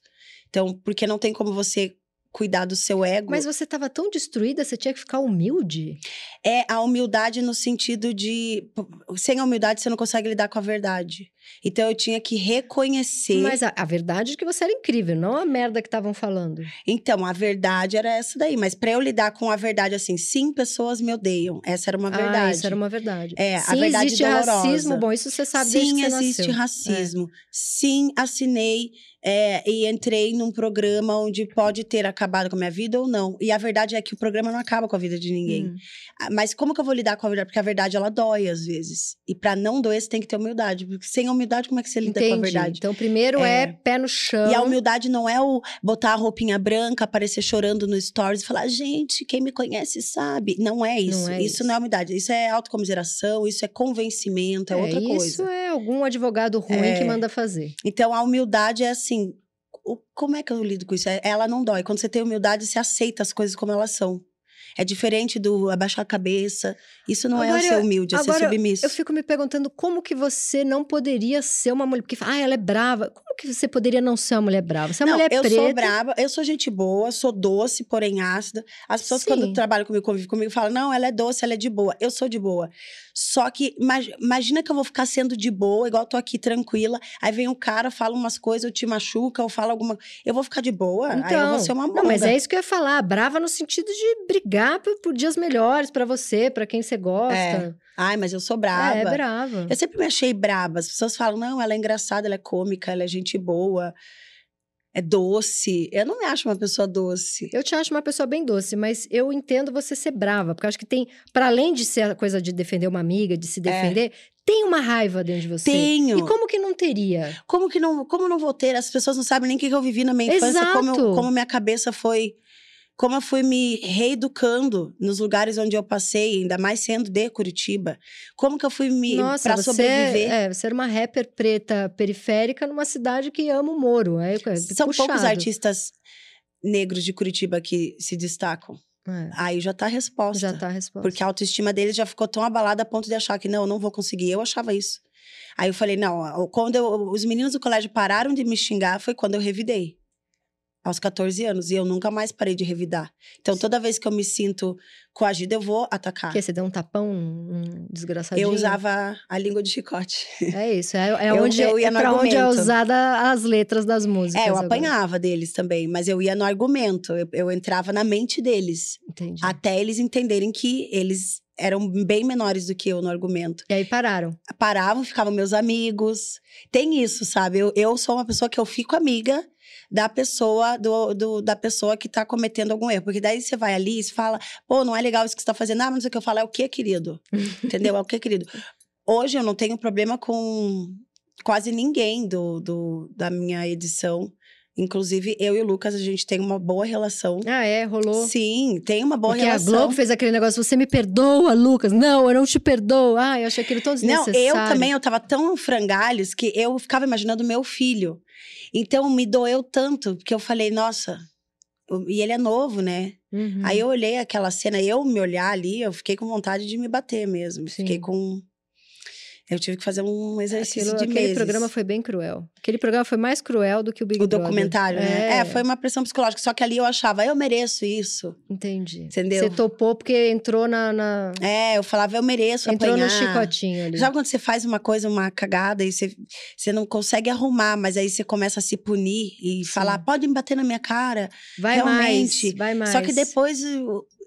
Então, porque não tem como você cuidar do seu ego. Mas você estava tão destruída, você tinha que ficar humilde? É a humildade no sentido de. Sem a humildade, você não consegue lidar com a verdade. Então eu tinha que reconhecer. Mas a, a verdade é que você era incrível, não a merda que estavam falando. Então, a verdade era essa daí. Mas pra eu lidar com a verdade assim, sim, pessoas me odeiam. Essa era uma Ah, verdade. isso era uma verdade. É, a Sim, verdade existe dolorosa. racismo, bom, isso você sabe Sim, que você existe nasceu. É. racismo. Sim, assinei é, e entrei num programa onde pode ter acabado com a minha vida ou não. E a verdade é que o programa não acaba com a vida de ninguém. Hum. Ah, Mas como que eu vou lidar com a verdade? Porque a verdade, ela dói às vezes. E pra não doer, você tem que ter humildade. Porque sem humildade, como é que você lida com a Entendi. verdade? Então, primeiro é, É. pé no chão. E a humildade não é o botar a roupinha branca, aparecer chorando no stories e falar, gente, quem me conhece sabe. Não é isso. Não é isso, isso. não é humildade. Isso é autocomiseração, isso é convencimento, é, outra isso coisa. é algum advogado ruim É. que manda fazer. Então, a humildade é assim. o- como é que eu lido com isso? É- Ela não dói. Quando você tem humildade, você aceita as coisas como elas são. É diferente do abaixar a cabeça. Isso não Agora, é ser humilde, é ser agora, submisso. Eu fico me perguntando como que você não poderia ser uma mulher. Porque, ah, ela é brava. Como que você poderia não ser uma mulher brava? Você é uma não, mulher eu preta. sou braba, eu sou gente boa, sou doce, porém ácida. As pessoas, Sim. quando trabalham comigo, convivem comigo, falam: não, ela é doce, ela é de boa. Eu sou de boa. Só que imag- imagina que eu vou ficar sendo de boa, igual eu tô aqui tranquila. Aí vem um cara, fala umas coisas, eu te machuca, ou fala alguma. Eu vou ficar de boa. aí eu vou ser uma Então, não, mas é isso que eu ia falar. Brava no sentido de brigar por, por dias melhores pra você, pra quem você gosta. Ai, mas eu sou braba. É, é brava. Eu sempre me achei braba. As pessoas falam, não, ela é engraçada, ela é cômica, ela é gente boa, é doce. Eu não me acho uma pessoa doce. Eu te acho uma pessoa bem doce, mas eu entendo você ser brava, porque eu acho que tem, para além de ser a coisa de defender uma amiga, de se defender, tem uma raiva dentro de você. É. Tenho. E como que não teria? Como que não, como não vou ter? As pessoas não sabem nem o que eu vivi na minha infância, como, eu- Exato. como minha cabeça foi. Como eu fui me reeducando nos lugares onde eu passei, ainda mais sendo de Curitiba. Como que eu fui me. Você, sobreviver. é, você era uma rapper preta periférica numa cidade que ama o Moro. É, é São puxado. poucos artistas negros de Curitiba que se destacam. É, Aí já tá a resposta. já tá a resposta. Porque a autoestima deles já ficou tão abalada a ponto de achar que não, eu não vou conseguir. Eu achava isso. Aí eu falei, não, quando eu- os meninos do colégio pararam de me xingar foi quando eu revidei. Aos 14 anos. E eu nunca mais parei de revidar. Então, toda vez que eu me sinto coagida, eu vou atacar. Porque você deu um tapão, um desgraçadinho. Eu usava a língua de chicote. É isso, é, é Eu- onde, eu ia é pra onde é argumento. usada as letras das músicas. É, eu agora. apanhava deles também, mas eu ia no argumento. Eu, eu entrava na mente deles. Entendi. Até eles entenderem que eles eram bem menores do que eu no argumento. E aí pararam. paravam, ficavam meus amigos. Tem isso, sabe? Eu, eu sou uma pessoa que eu fico amiga da pessoa, do, do- da pessoa que tá cometendo algum erro. Porque daí você vai ali e você fala, pô, não é legal isso que você tá fazendo. Ah, mas o que eu falo, é o que, querido? Entendeu? É o que, querido? Hoje eu não tenho problema com quase ninguém do, do, da minha edição. Inclusive, eu e o Lucas, a gente tem uma boa relação. Ah, é, rolou. Sim, tem uma boa Porque relação. a Globo fez aquele negócio, você me perdoa, Lucas? Não, eu não te perdoo. Ah, eu achei aquilo tão Não, desnecessário. eu também, eu tava tão frangalhos que eu ficava imaginando meu filho. Então, me doeu tanto, porque eu falei, nossa... E ele é novo, né? Uhum. Aí eu olhei aquela cena, eu me olhar ali, eu fiquei com vontade de me bater mesmo. Sim. Fiquei com... Eu tive que fazer um exercício Aquilo- de aquele meses. programa foi bem cruel. Aquele programa foi mais cruel do que o Big O Brother. documentário, né? É, foi uma pressão psicológica. Só que ali eu achava, eu mereço isso. Entendi. Entendeu? Você topou porque entrou na... na- É, eu falava, eu mereço Entrou apanhar. no chicotinho ali. Sabe quando você faz uma coisa, uma cagada, e você, você não consegue arrumar, mas aí você começa a se punir e falar, pode me bater na minha cara. vai realmente. mais, vai mais. Só que depois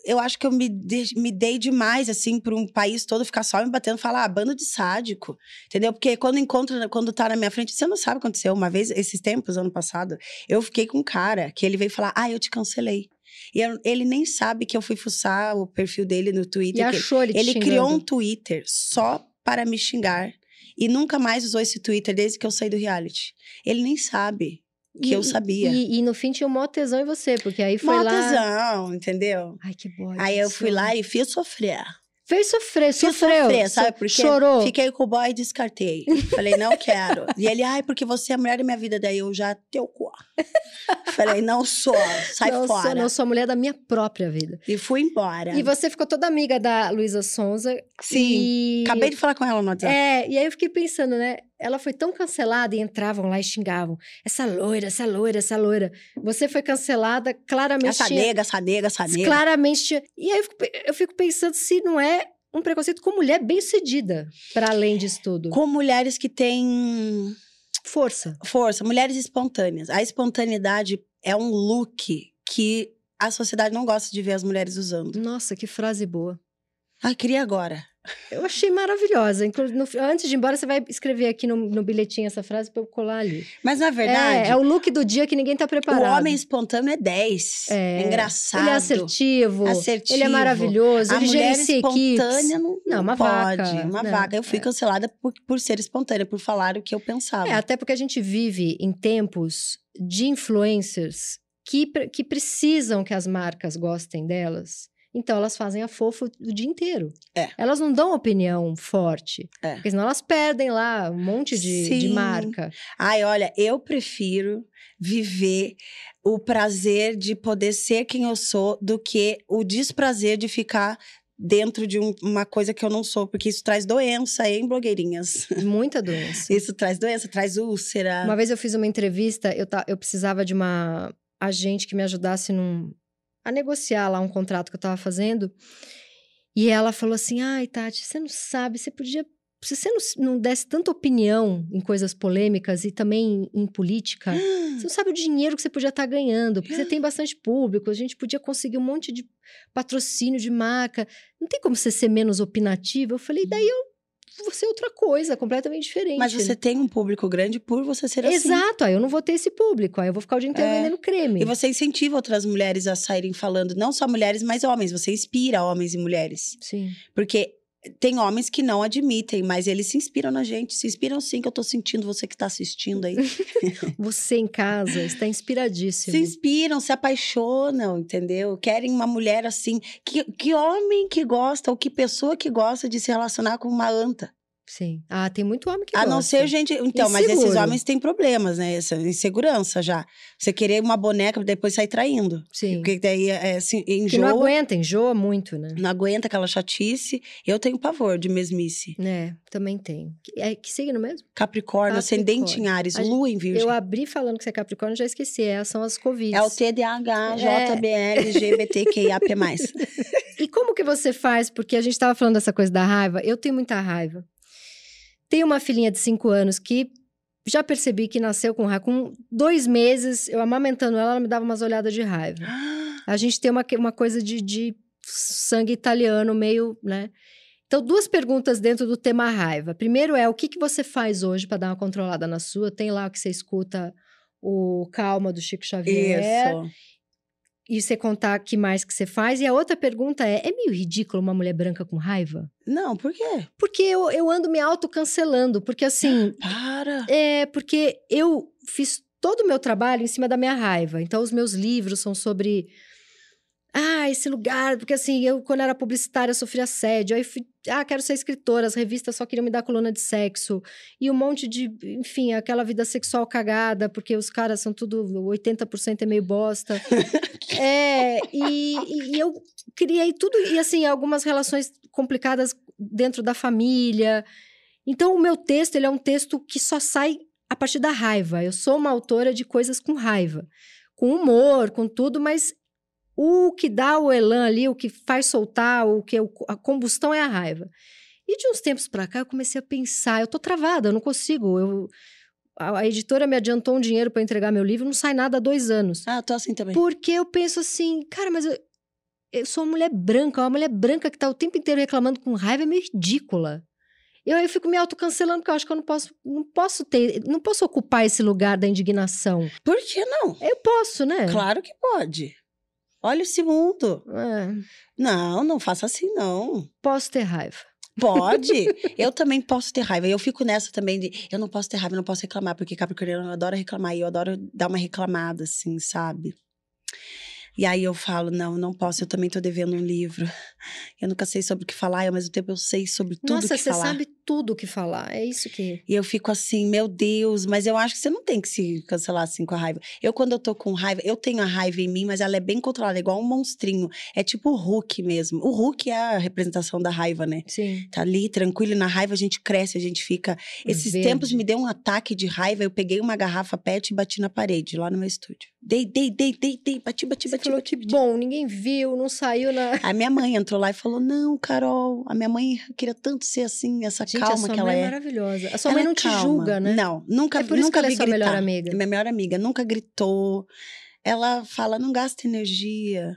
eu, acho que eu me, de- me dei demais, assim, para um país todo ficar só me batendo e falar, ah, bando de sádico. Entendeu? Porque quando encontra, quando tá na minha frente, você não sabe o que aconteceu. Uma vez, esses tempos, ano passado, eu fiquei com um cara que ele veio falar, ah, eu te cancelei. E eu- ele nem sabe que eu fui fuçar o perfil dele no E Twitter. que- achou ele te ele criou um. Twitter só para me xingar. E nunca mais usou esse Twitter desde que eu saí do reality. Ele nem sabe que E- eu sabia. E, e no fim tinha um maior tesão em você, porque aí foi Mó lá... tesão, entendeu? Ai, que boy. Aí eu fui lá e fiz sofrer. Fez sofrer, Fiz sofreu. sofrer, so- sabe por quê? Chorou. Fiquei com o boy e descartei. Falei, não quero. E ele, ai, porque você é a mulher da minha vida. Daí eu já, teu cu. Falei, não sou, sai não fora. Sou, não sou mulher da minha própria vida. E fui embora. E você ficou toda amiga da Luísa Sonza. Sim, e... acabei de falar com ela no WhatsApp. É, e aí eu fiquei pensando, né? Ela foi tão cancelada e entravam lá e xingavam. Essa loira, essa loira, essa loira. Você foi cancelada, claramente essa tinha- nega, essa nega, essa nega. Claramente. E aí eu fico, eu fico pensando se não é um preconceito com mulher bem-sucedida, para além disso tudo. Com mulheres que têm Força. força, mulheres espontâneas. A espontaneidade é um look que a sociedade não gosta de ver as mulheres usando. Nossa, que frase boa. Ah, queria agora. Eu achei maravilhosa. No- antes de ir embora, você vai escrever aqui no, no bilhetinho essa frase para eu colar ali. Mas na verdade, É, é o look do dia que ninguém tá o preparado. homem espontâneo é 10. É. É, engraçado. Ele é assertivo, assertivo. ele é maravilhoso, A ele mulher espontânea não, Não, uma pode. vaca, Uma não, vaca. Eu fui é. cancelada por, por ser espontânea, por falar o que eu pensava. É, até porque a gente vive em tempos de influencers que, que precisam que as marcas gostem delas. Então, elas fazem a fofa o dia inteiro. É. Elas não dão opinião forte. É. Porque senão elas perdem lá um monte de, de marca. Ai, olha, eu prefiro viver o prazer de poder ser quem eu sou do que o desprazer de ficar dentro de um- uma coisa que eu não sou, porque isso traz doença, hein, blogueirinhas? Muita doença. Isso traz doença, traz úlcera. Uma vez eu fiz uma entrevista, eu, ta- eu precisava de uma agente que me ajudasse num- a negociar lá um contrato que eu estava fazendo. E ela falou assim: ai, Tati, você não sabe, você podia. Se você não, não desse tanta opinião em coisas polêmicas e também em política, você não sabe o dinheiro que você podia estar ganhando, porque você tem bastante público, a gente podia conseguir um monte de patrocínio de marca. Não tem como você ser menos opinativa. Eu falei, daí eu vou ser outra coisa, completamente diferente. Mas você tem um público grande por você ser assim. Exato, aí eu não vou ter esse público, aí eu vou ficar o dia inteiro É. vendendo creme. E você incentiva outras mulheres a saírem falando, não só mulheres, mas homens. Você inspira homens e mulheres. Sim. Porque tem homens que não admitem, mas eles se inspiram na gente. Se inspiram sim, que eu tô sentindo você que tá assistindo aí. Você em casa está inspiradíssimo. se inspiram, se apaixonam, entendeu? Querem uma mulher assim. Que, que homem que gosta, ou que pessoa que gosta de se relacionar com uma anta? Sim. Ah, tem muito homem que a gosta. não ser gente. Então, mas esses Inseguro. homens têm problemas, né? Essa insegurança já. Você querer uma boneca e depois sair traindo. Sim. Porque daí é, assim, Que enjoa. não aguenta, enjoa muito, né? não aguenta aquela chatice. Eu tenho pavor de mesmice. É, também tem. Que- É, que signo mesmo? Capricórnio, ascendente em. Ares, gente- lua em virgem. Eu abri falando que você é Capricórnio, já esqueci. É, são as Covid. É o TDAH, É. JBL, GBTQIAP+. E como que você faz? Porque a gente estava falando dessa coisa da raiva. Eu tenho muita raiva. Tenho uma filhinha de cinco anos que já percebi que nasceu com raiva. Com dois meses, eu amamentando ela, ela me dava umas olhadas de raiva. A gente tem uma, uma coisa de, de sangue italiano meio, né? Então, duas perguntas dentro do tema raiva. Primeiro é, o que, que você faz hoje para dar uma controlada na sua? Tem lá o que você escuta o Calma do Chico Xavier. Isso. E você contar o que mais que você faz. E a outra pergunta é, é meio ridículo uma mulher branca com raiva? Não, por quê? Porque eu, eu ando me autocancelando. Porque assim, Para. é porque eu fiz todo o meu trabalho em cima da minha raiva. Então, os meus livros são sobre. Ah, esse lugar. Porque assim, eu, quando era publicitária, sofri assédio. Aí fui. Ah, quero ser escritora. As revistas só queriam me dar coluna de sexo. E um monte de. Enfim, aquela vida sexual cagada, porque os caras são tudo. 80% é meio bosta. é, e, e- e eu criei tudo. E assim, algumas relações complicadas dentro da família. Então, o meu texto, ele é um texto que só sai a partir da raiva. Eu sou uma autora de coisas com raiva. Com humor, com tudo, mas o que dá o elan ali, o que faz soltar, o que é a combustão é a raiva. E de uns tempos pra cá, eu comecei a pensar, eu tô travada, eu não consigo. Eu, a, a editora me adiantou um dinheiro para entregar meu livro, não sai nada há dois anos. Ah, tô assim também. Porque eu penso assim, cara, mas eu, eu sou uma mulher branca, uma mulher branca que tá o tempo inteiro reclamando com raiva é meio ridícula. Eu, eu fico me autocancelando, porque eu acho que eu não posso, não posso ter, não posso ocupar esse lugar da indignação. Por que não? Eu posso, né? Claro que pode. Olha esse mundo. É, Não, não faça assim, não. posso ter raiva. Pode. eu também posso ter raiva. Eu fico nessa também de eu não posso ter raiva, eu não posso reclamar, porque Capricorniano adora reclamar e eu adoro dar uma reclamada, assim, sabe? E aí eu falo, não, não posso, eu também tô devendo um livro. Eu nunca sei sobre o que falar, ao mesmo tempo eu sei sobre tudo Nossa, que você falar. sabe tudo o que falar. É isso que. E eu fico assim, meu Deus, mas eu acho que você não tem que se cancelar assim com a raiva. Eu, quando eu tô com raiva, eu tenho a raiva em mim, mas ela é bem controlada, igual um monstrinho. É tipo o Hulk mesmo. O Hulk é a representação da raiva, né? Sim. Tá ali, tranquilo, e na raiva a gente cresce, a gente fica. Esses Verde. tempos me deu um ataque de raiva, eu peguei uma garrafa PET e bati na parede, lá no meu estúdio. Dei, dei, dei, dei, dei, bati, bati, Você bati, falou bati, que bati. bom, ninguém viu, não saiu na. A minha mãe entrou lá e falou: Não, Carol, a minha mãe queria tanto ser assim, essa Gente, calma que ela é é. maravilhosa. A sua Ela mãe é não te calma. julga, né? Não, nunca, É por isso nunca que ela é sua gritar. melhor amiga. É minha melhor amiga, nunca gritou. Ela fala, não gasta energia.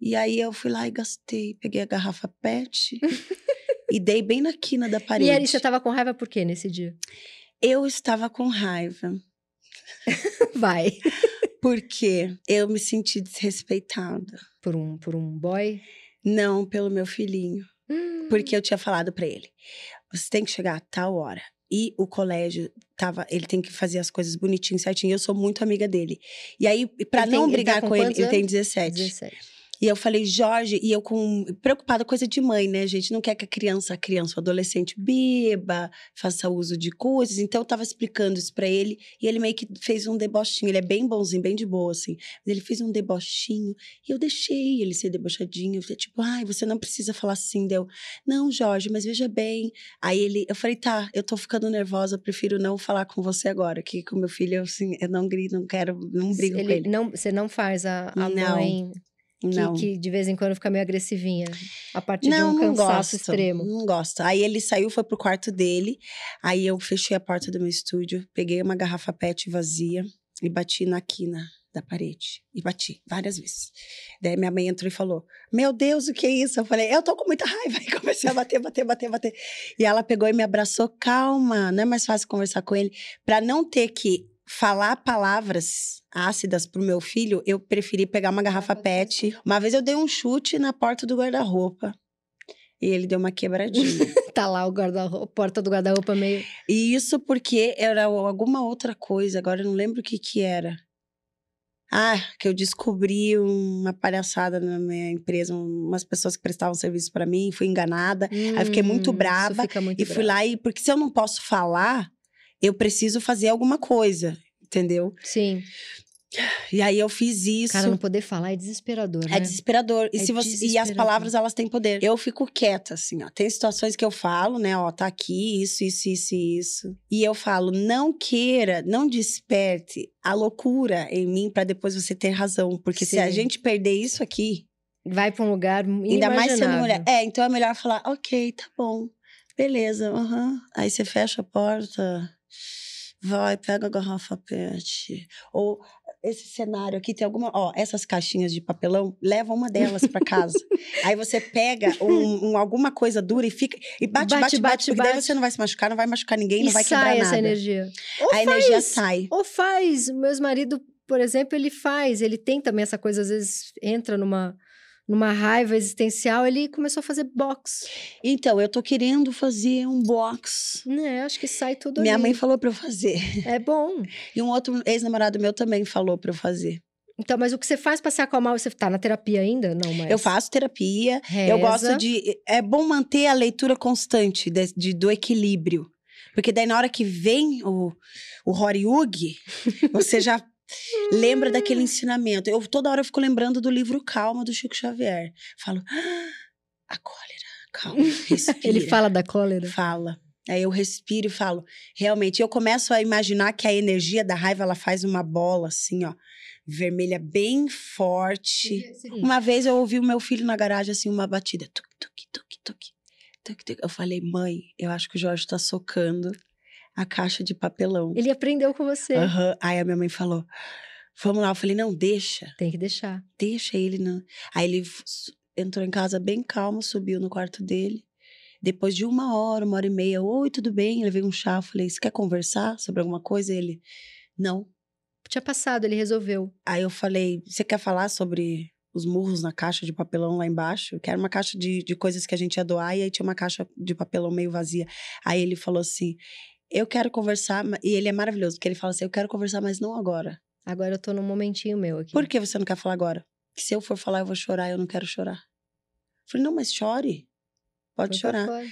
E aí eu fui lá e gastei. Peguei a garrafa PET e dei bem na quina da parede. E aí, você tava com raiva por quê nesse dia? Eu estava com raiva, Vai. porque eu me senti desrespeitada. Por um, por um boy? Não pelo meu filhinho. Hum. Porque eu tinha falado pra ele: você tem que chegar a tal hora. E o colégio tava, ele tem que fazer as coisas bonitinho, certinho. Eu sou muito amiga dele. E aí, pra Ele tem- não ele tá brigar com com ele, quantos ele tem anos? 17. 17. E eu falei, Jorge, e eu com preocupada, coisa de mãe, né, gente? Não quer que a criança, a criança, o adolescente beba, faça uso de coisas. Então eu tava explicando isso pra ele, e ele meio que fez um debochinho. Ele é bem bonzinho, bem de boa, assim. Mas ele fez um debochinho, e eu deixei ele ser debochadinho. Eu falei, tipo, ai, você não precisa falar assim. Deu, não, Jorge, mas veja bem. Aí ele, eu falei, tá, eu tô ficando nervosa, eu prefiro não falar com você agora, que com meu filho, eu, assim, eu não grito, não quero, não brigo com ele. Não, você não faz a, a Não, mãe que, Não. que de vez em quando fica meio agressivinha. A partir Não, de um não cansaço gosto. extremo. Não gosto. Aí ele saiu, foi pro quarto dele. Aí eu fechei a porta do meu estúdio, peguei uma garrafa PET vazia e bati na quina da parede. E bati várias vezes. Daí minha mãe entrou e falou: Meu Deus, o que é isso? Eu falei: Eu tô com muita raiva. E comecei a bater, bater, bater, bater. E ela pegou e me abraçou: Calma, não é mais fácil conversar com ele. Pra não ter que falar palavras ácidas pro meu filho, eu preferi pegar uma garrafa PET. Uma vez eu dei um chute na porta do guarda-roupa. E ele deu uma quebradinha. Tá lá o guarda-roupa, porta do guarda-roupa meio. e isso porque era alguma outra coisa, agora eu não lembro o que que era. Ah, que eu descobri uma palhaçada na minha empresa, umas pessoas que prestavam serviço pra mim, fui enganada. Aí eu fiquei muito Hum, brava muito E fui lá e porque se eu não posso falar, eu preciso fazer alguma coisa, entendeu? Sim. E aí eu fiz isso. Cara, não poder falar é desesperador, né? É desesperador. E, É se você, e as desesperador. palavras, elas têm poder. Eu fico quieta, assim, ó. Tem situações que eu falo, né? Ó, tá aqui, isso, isso, isso, e isso. E eu falo, não queira, não desperte a loucura em mim pra depois você ter razão. Porque se a Sim. gente perder isso aqui, Vai pra um lugar ainda mais sendo mulher. É, então é melhor falar, ok, tá bom. Beleza, aham. Aí você fecha a porta, vai, pega a garrafa PET. Ou esse cenário aqui tem alguma. Ó, essas caixinhas de papelão, leva uma delas pra casa. Aí você pega um, um- alguma coisa dura e fica. E bate, Bate, bate, bate, bate, porque daí bate. você não vai se machucar, não vai machucar ninguém, E não vai quebrar sai nada. essa energia. Ou a faz, energia sai. Ou faz. Meu marido, por exemplo, ele faz. Ele tem também essa coisa, às vezes entra numa, numa raiva existencial. Ele começou a fazer box. Então, eu tô querendo fazer um box. Né? Acho que sai tudo Minha ali. mãe falou pra eu fazer. É bom. E um outro ex-namorado meu também falou pra eu fazer. Então, mas o que você faz pra se acalmar? Você tá na terapia ainda? Não, mas... Eu faço terapia. Reza. Eu gosto de. É bom manter a leitura constante de- de- do equilíbrio. Porque daí, na hora que vem o, o Horyug, você já lembra daquele ensinamento. Eu toda hora eu fico lembrando do livro Calma, do Chico Xavier. Falo, "Ah, a cólera, calma, respira. Ele fala da cólera. Fala. Aí eu respiro e falo, realmente, eu começo a imaginar que a energia da raiva, ela faz uma bola assim, ó, vermelha bem forte. Uma vez eu ouvi o meu filho na garagem, assim, uma batida. Tuc, tuc, tuc, tuc, tuc, tuc. Eu falei, mãe, eu acho que o Jorge tá socando a caixa de papelão. Ele aprendeu com você. Aham. Aí a minha mãe falou, vamos lá. Eu falei, não, deixa, Tem que deixar. deixa ele. Não. Aí ele entrou em casa bem calmo, subiu no quarto dele. Depois de uma hora, uma hora e meia, oi, tudo bem? Levei um chá, eu falei, você quer conversar sobre alguma coisa? Ele, não. Tinha passado, ele resolveu. Aí eu falei, você quer falar sobre os murros na caixa de papelão lá embaixo? Que era uma caixa de, de coisas que a gente ia doar e aí tinha uma caixa de papelão meio vazia. Aí ele falou assim, eu quero conversar, e ele é maravilhoso, porque ele fala assim, eu quero conversar, mas não agora. Agora eu tô num momentinho meu aqui. Por que você não quer falar agora? Que se eu for falar, eu vou chorar, eu não quero chorar. Eu falei, não, mas chore. Pode Foi pra chorar. fora.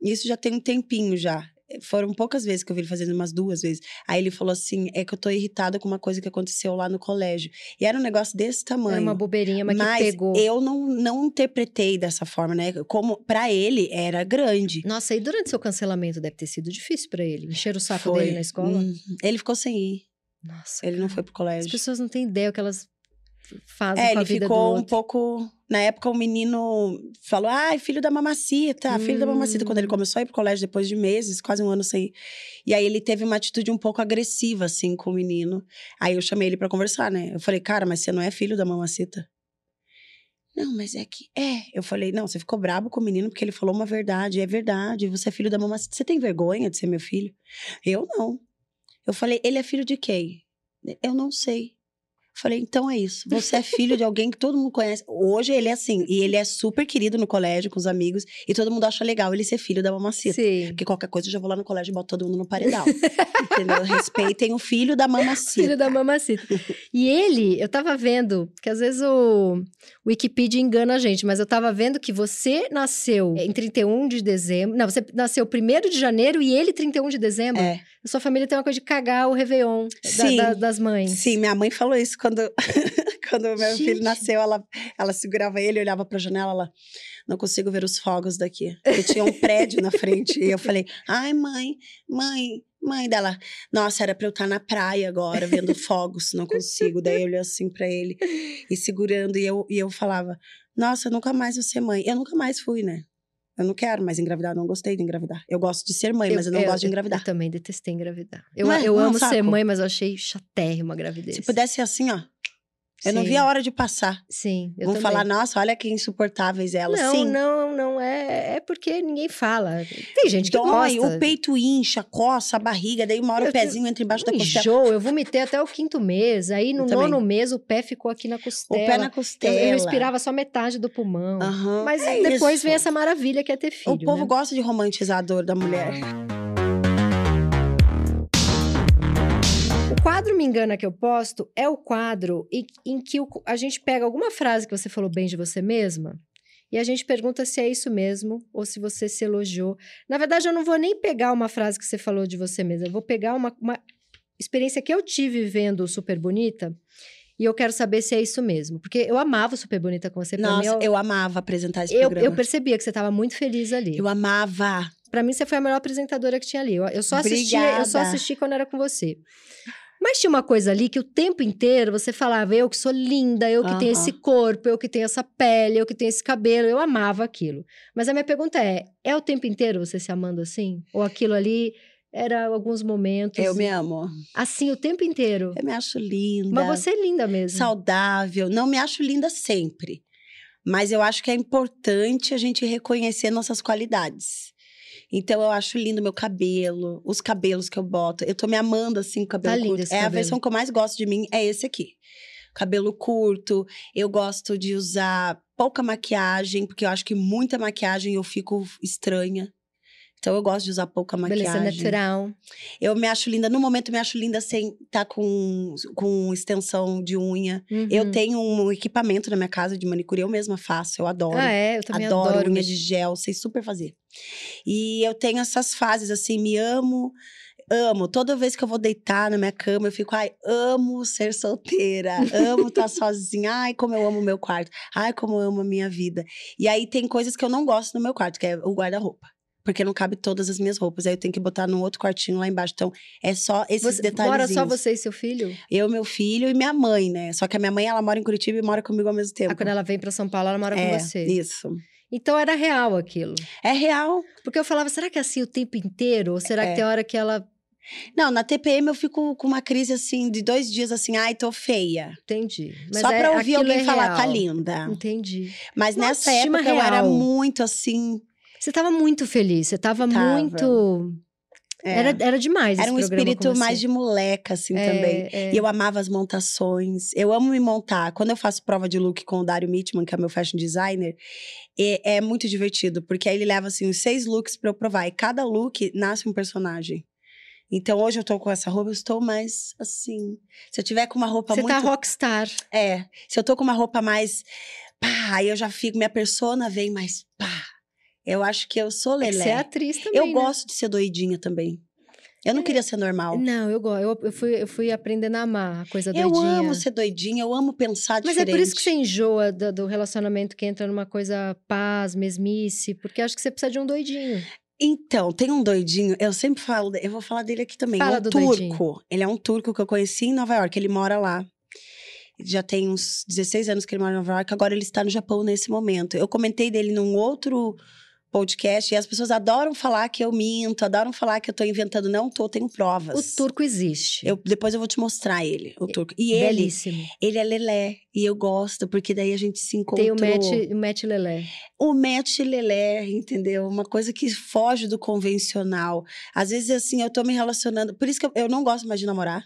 Isso já tem um tempinho já. Foram poucas vezes que eu vi ele fazendo, umas duas vezes. Aí ele falou assim: é que eu tô irritada com uma coisa que aconteceu lá no colégio. E era um negócio desse tamanho. Era uma bobeirinha, mas, mas que pegou. eu não, não interpretei dessa forma, né? Como para ele era grande. Nossa, e durante seu cancelamento deve ter sido difícil pra ele? Encher o saco Foi. dele na escola? Hum, ele ficou sem ir. Nossa. Ele não cara. foi pro As colégio. pessoas não têm ideia o que elas fazem É, com a ele vida do ficou um outro. pouco. Na época, o menino falou: ai, filho da mamacita, filho da mamacita. Quando ele Hum. começou a ir pro colégio depois de meses, quase um ano sem. E aí ele teve uma atitude um pouco agressiva, assim, com o menino. Aí eu chamei ele pra conversar, né? Eu falei, cara, mas você não é filho da mamacita? Não, mas é que é. Eu falei, não, você ficou brabo com o menino porque ele falou uma verdade. É verdade, você é filho da mamacita. Você tem vergonha de ser meu filho? Eu não. Eu falei, ele é filho de quem? Eu não sei. Falei, então é isso. Você é filho de alguém que todo mundo conhece. Hoje ele é assim, e ele é super querido no colégio com os amigos, e todo mundo acha legal ele ser filho da mamacita. Sim. Porque qualquer coisa eu já vou lá no colégio e boto todo mundo no paredão. entendeu? Respeitem o filho da mamacita. Filho da mamacita. E ele, eu tava vendo, que às vezes o Wikipedia engana a gente, mas eu tava vendo que você nasceu em 31 de dezembro. Não, você nasceu 1 de janeiro e ele 31 de dezembro. É. A sua família tem uma coisa de cagar o Réveillon da- da- das mães. Sim, minha mãe falou isso quando, quando o meu Gente. filho nasceu. Ela, ela segurava ele, olhava pra janela, ela não consigo ver os fogos daqui. Porque tinha um prédio na frente. E eu falei, ai, mãe, mãe, mãe dela. Nossa, era pra eu estar na praia agora, vendo fogos, não consigo. Daí eu olhei assim pra ele e segurando, e eu, e eu falava, nossa, nunca mais vou ser mãe. Eu nunca mais fui, né? Eu não quero mais engravidar, não gostei de engravidar. Eu gosto de ser mãe, mas eu não gosto de engravidar. Eu também detestei engravidar. Eu, é? eu Não amo ser saco? mãe, mas eu achei chatérrima a gravidez. Se pudesse ser assim, ó. Eu não Sim. vi a hora de passar. Sim, eu Vão também. falar, nossa, olha que insuportáveis elas. Não, Sim. não, não é. É porque ninguém fala. Tem gente que Dói, gosta. o peito incha, coça, a barriga, daí uma hora Eu o pezinho entra embaixo da costela. enjoo, eu vomitei até o quinto mês. Aí no Eu nono mês o pé ficou aqui na O costela. pé na Eu- costela. Eu, respirava só metade do pulmão. Aham, Mas é depois isso. vem essa maravilha que é ter filho. O povo né? gosta de romantizar a dor da mulher. Quadro Me Engana que eu posto é o quadro em, em que o- a gente pega alguma frase que você falou bem de você mesma e a gente pergunta se é isso mesmo ou se você se elogiou. Na verdade, eu não vou nem pegar uma frase que você falou de você mesma, eu vou pegar uma, uma experiência que eu tive vendo Super Bonita e eu quero saber se é isso mesmo. Porque eu amava o Super Bonita com você. Pra mim, Nossa, eu, eu amava apresentar esse eu, programa. eu percebia que você estava muito feliz ali. Eu amava. Pra mim, você foi a melhor apresentadora que tinha ali. Eu, eu só assistia, eu só assisti quando era com você. Mas tinha uma coisa ali que o tempo inteiro você falava, eu que sou linda, eu que tenho Aham. esse corpo, eu que tenho essa pele, eu que tenho esse cabelo, eu amava aquilo. Mas a minha pergunta é: é o tempo inteiro você se amando assim? Ou aquilo ali era alguns momentos? Eu me amo. Assim, o tempo inteiro. Eu me acho linda. Mas você é linda mesmo. saudável. Não me acho linda sempre. Mas eu acho que é importante a gente reconhecer nossas qualidades. Então eu acho lindo meu cabelo, os cabelos que eu boto. Eu tô me amando assim com o cabelo Tá lindo curto. esse é a cabelo. versão que eu mais gosto de mim é esse aqui. Cabelo curto. Eu gosto de usar pouca maquiagem, porque eu acho que muita maquiagem eu fico estranha. Então eu gosto de usar pouca Beleza maquiagem. natural. Eu me acho linda, no momento eu me acho linda sem estar com, com extensão de unha. Eu Uhum. tenho um equipamento na minha casa de manicure, eu mesma faço, eu adoro. Ah, é? Eu também adoro, adoro. unha de gel, sei super fazer. E eu tenho essas fases assim, me amo, amo. Toda vez que eu vou deitar na minha cama, eu fico, ai, amo ser solteira, amo estar sozinha, ai, como eu amo o meu quarto, ai, como eu amo a minha vida. E aí tem coisas que eu não gosto no meu quarto, que é o guarda-roupa. Porque não cabe todas as minhas roupas. Aí eu tenho que botar num outro quartinho lá embaixo. Então, é só esses Você, mora só você e seu filho? Eu, meu filho e minha mãe, né? Só que a minha mãe, ela mora em Curitiba e mora comigo ao mesmo tempo. Ah, quando ela vem pra São Paulo, ela mora é, com você. isso. Então era real aquilo. É real. Porque eu falava, será que é assim o tempo inteiro? Ou será É. que tem hora que ela. Não, na TPM eu fico com uma crise assim, de dois dias assim, ai, tô feia. Entendi. Só é- pra ouvir alguém é falar, tá real. linda. Entendi. Mas Uma nessa época eu era real. muito assim. Você tava muito feliz, você tava, Tava. muito. é, Era, era demais. era um espírito mais você. de moleca, assim, É, também. é. E eu amava as montações. Eu amo me montar. Quando eu faço prova de look com o Dário Mitman, que é meu fashion designer, é, muito divertido, porque aí ele leva assim os seis looks pra eu provar. E cada look nasce um personagem. Então hoje eu tô com essa roupa, eu estou mais assim. Se eu tiver com uma roupa Você muito. tá rockstar. É. Se eu tô com uma roupa mais. Pá, aí eu já fico. Minha persona vem mais. Pá. Eu acho que eu sou É lelé. Você é atriz também, eu né? gosto de ser doidinha também. Eu não queria ser normal. Não, eu gosto. Eu, eu, fui, eu fui aprendendo a amar a coisa Eu doidinha. amo ser doidinha, eu amo pensar Mas diferente. é por isso que você enjoa do, do relacionamento que entra numa coisa paz, mesmice, porque acho que você precisa de um doidinho. Então, tem um doidinho, eu sempre falo, eu vou falar dele aqui também. Fala é um do turco. doidinho. Ele é um turco que eu conheci em Nova York, ele mora lá. Já tem uns 16 anos que ele mora em Nova York, agora ele está no Japão nesse momento. Eu comentei dele num outro podcast e as pessoas adoram falar que eu minto, adoram falar que eu tô inventando. Não tô, tenho provas. O turco existe. Eu, depois eu vou te mostrar ele, o turco. E ele, Belíssimo. ele é lelé. E eu gosto, porque daí a gente se encontrou. Tem o match, o match lelé. o match lelé, entendeu? Uma coisa que foge do convencional. Às vezes, assim, eu tô me relacionando. Por isso que eu, eu não gosto mais de namorar.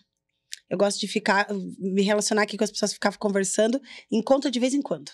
Eu gosto de ficar, me relacionar aqui com as pessoas, ficar conversando, encontro de vez em quando.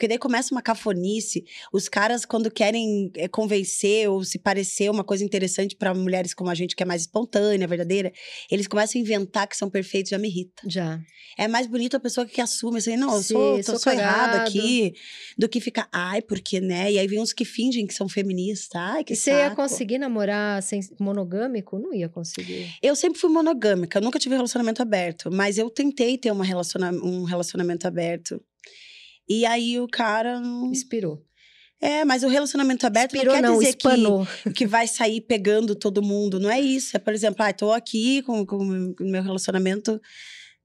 Porque daí começa uma cafonice. Os caras, quando querem eh, convencer ou se parecer uma coisa interessante para mulheres como a gente, que é mais espontânea, verdadeira, eles começam a inventar que são perfeitos, já me irrita. Já. É mais bonito a pessoa que assume assim, não, eu Sim, sou, sou sou errado cagado. aqui, do que ficar, ai, porque, né? E aí vem uns que fingem que são feministas, ai, que E você ia saco. conseguir namorar sem monogâmico? Não ia conseguir. Eu sempre fui monogâmica, eu nunca tive relacionamento aberto, mas eu tentei ter uma relaciona um relacionamento aberto. E aí o cara. não- Inspirou. É, mas o relacionamento aberto Inspirou não quer não, dizer espanou. que, que vai sair pegando todo mundo. Não é isso. É, por exemplo, ah, tô aqui com o meu relacionamento,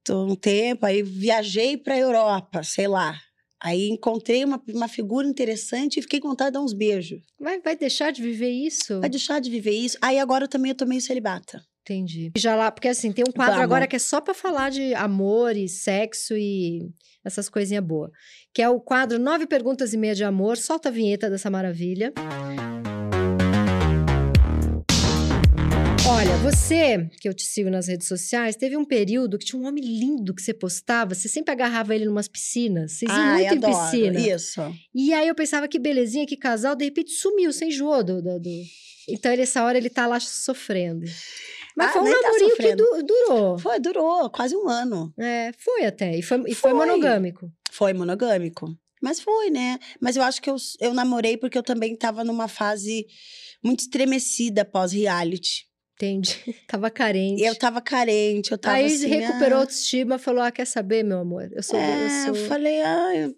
tô um tempo, aí viajei pra Europa, sei lá. Aí encontrei uma, uma figura interessante e fiquei com vontade de dar uns beijos. Vai, vai deixar de viver isso? Vai deixar de viver isso. Aí agora eu também eu tô meio celibata. Entendi. Já lá, porque assim, tem um quadro Vamos. agora que é só pra falar de amor e sexo e essas coisinhas boas. Que é o quadro Nove Perguntas e Meia de Amor. Solta a vinheta dessa maravilha. Olha, você, que eu te sigo nas redes sociais, teve um período que tinha um homem lindo que você postava, você sempre agarrava ele numas piscinas, vocês iam Ai, muito adoro. em piscina. Isso. E aí eu pensava que belezinha, que casal, de repente sumiu, você enjoou do, do, do- Então, ele, essa hora ele tá lá sofrendo. Mas Ah, foi um nem tá namorinho que du- durou. Foi, durou quase um ano. É, foi até. E foi, e foi Foi. monogâmico. Foi monogâmico. Mas foi, né? Mas eu acho que eu, eu namorei porque eu também tava numa fase muito estremecida pós-reality. Entendi. Tava carente. Eu tava carente, eu tava Aí assim... recuperou a ah, autoestima, falou: Ah, quer saber, meu amor? Eu sou. é, eu eu sou. falei, ah, eu, eu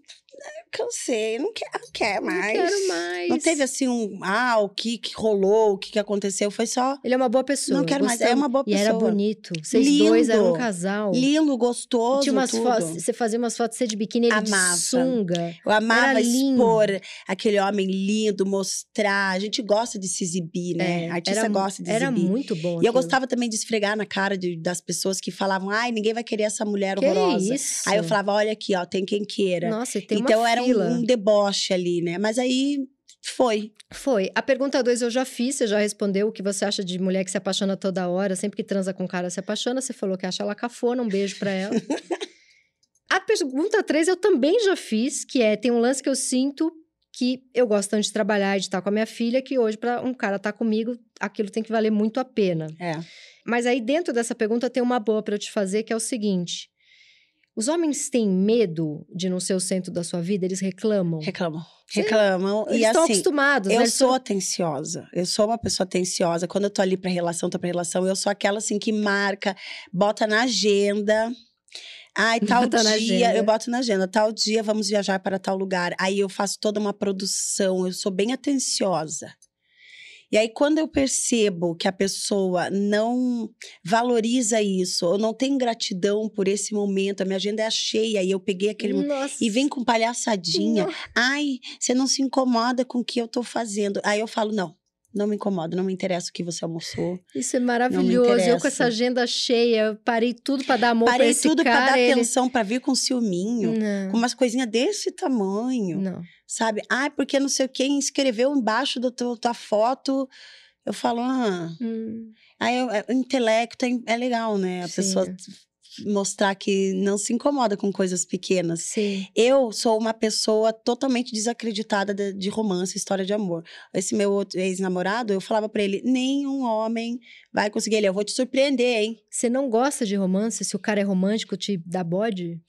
cansei, não quero, não quero não mais. quero mais. Não teve assim um, ah, o que, que rolou, o que, que aconteceu, foi só Ele é uma boa pessoa. Não quero mais, é uma boa E era pessoa. bonito. Vocês dois eram um Lindo. casal. lindo, gostoso, Tinha umas fotos, você fazia umas fotos, você de biquíni, ele Amava. de sunga. Eu amava Era lindo. expor aquele homem lindo, mostrar. A gente gosta de se exibir, né? É, Artista era, gosta de Era exibir. muito bom. E eu aquilo. gostava também de esfregar na cara de- das pessoas que falavam, ai, ninguém vai querer essa mulher Que horrorosa. isso? Aí eu falava, olha aqui, ó, tem quem queira. Nossa, tem então uma era um, fila. um deboche ali, né? Mas aí foi. Foi. A pergunta 2 eu já fiz, você já respondeu o que você acha de mulher que se apaixona toda hora, sempre que transa com um cara se apaixona, você falou que acha ela cafona, um beijo pra ela. A pergunta 3 eu também já fiz, que é, tem um lance que eu sinto que eu gosto tanto de trabalhar e de estar com a minha filha, que hoje para um cara estar comigo, aquilo tem que valer muito a pena. É. Mas aí dentro dessa pergunta tem uma boa pra eu te fazer, que é o seguinte: os homens têm medo de não ser o centro da sua vida? Eles reclamam? Reclamam. Reclamam. Eles e estão assim, acostumados, né? eu Eles sou atenciosa. Eu sou uma pessoa atenciosa. Quando eu tô ali pra relação, tô pra relação, eu sou aquela assim que marca, bota na agenda. Ai, tal Bota dia, eu boto na agenda, tal dia vamos viajar para tal lugar. Aí eu faço toda uma produção, eu sou bem atenciosa. E aí, quando eu percebo que a pessoa não valoriza isso, ou não tem gratidão por esse momento, a minha agenda é cheia, e eu peguei aquele. Nossa. E vem com palhaçadinha. Nossa. Ai, você não se incomoda com o que eu tô fazendo. Aí eu falo, não, não me incomoda, não me interessa o que você almoçou. Isso é maravilhoso. Eu com essa agenda cheia, parei tudo pra dar amor Parei tudo pra dar ele... atenção, pra vir com ciúminho. Não, Com umas coisinhas desse tamanho, não. sabe? Ai, porque não sei quem escreveu embaixo da tua, foto. Eu falo, ah. Hum, Aí é, o intelecto é, é legal, né? A Sim. pessoa mostrar que não se incomoda com coisas pequenas. sim. Eu sou uma pessoa totalmente desacreditada de, de romance, história de amor. Esse meu ex-namorado, eu falava pra ele: nenhum homem vai conseguir ele. Eu vou te surpreender, hein? Você não gosta de romance? Se o cara é romântico, te dá bode?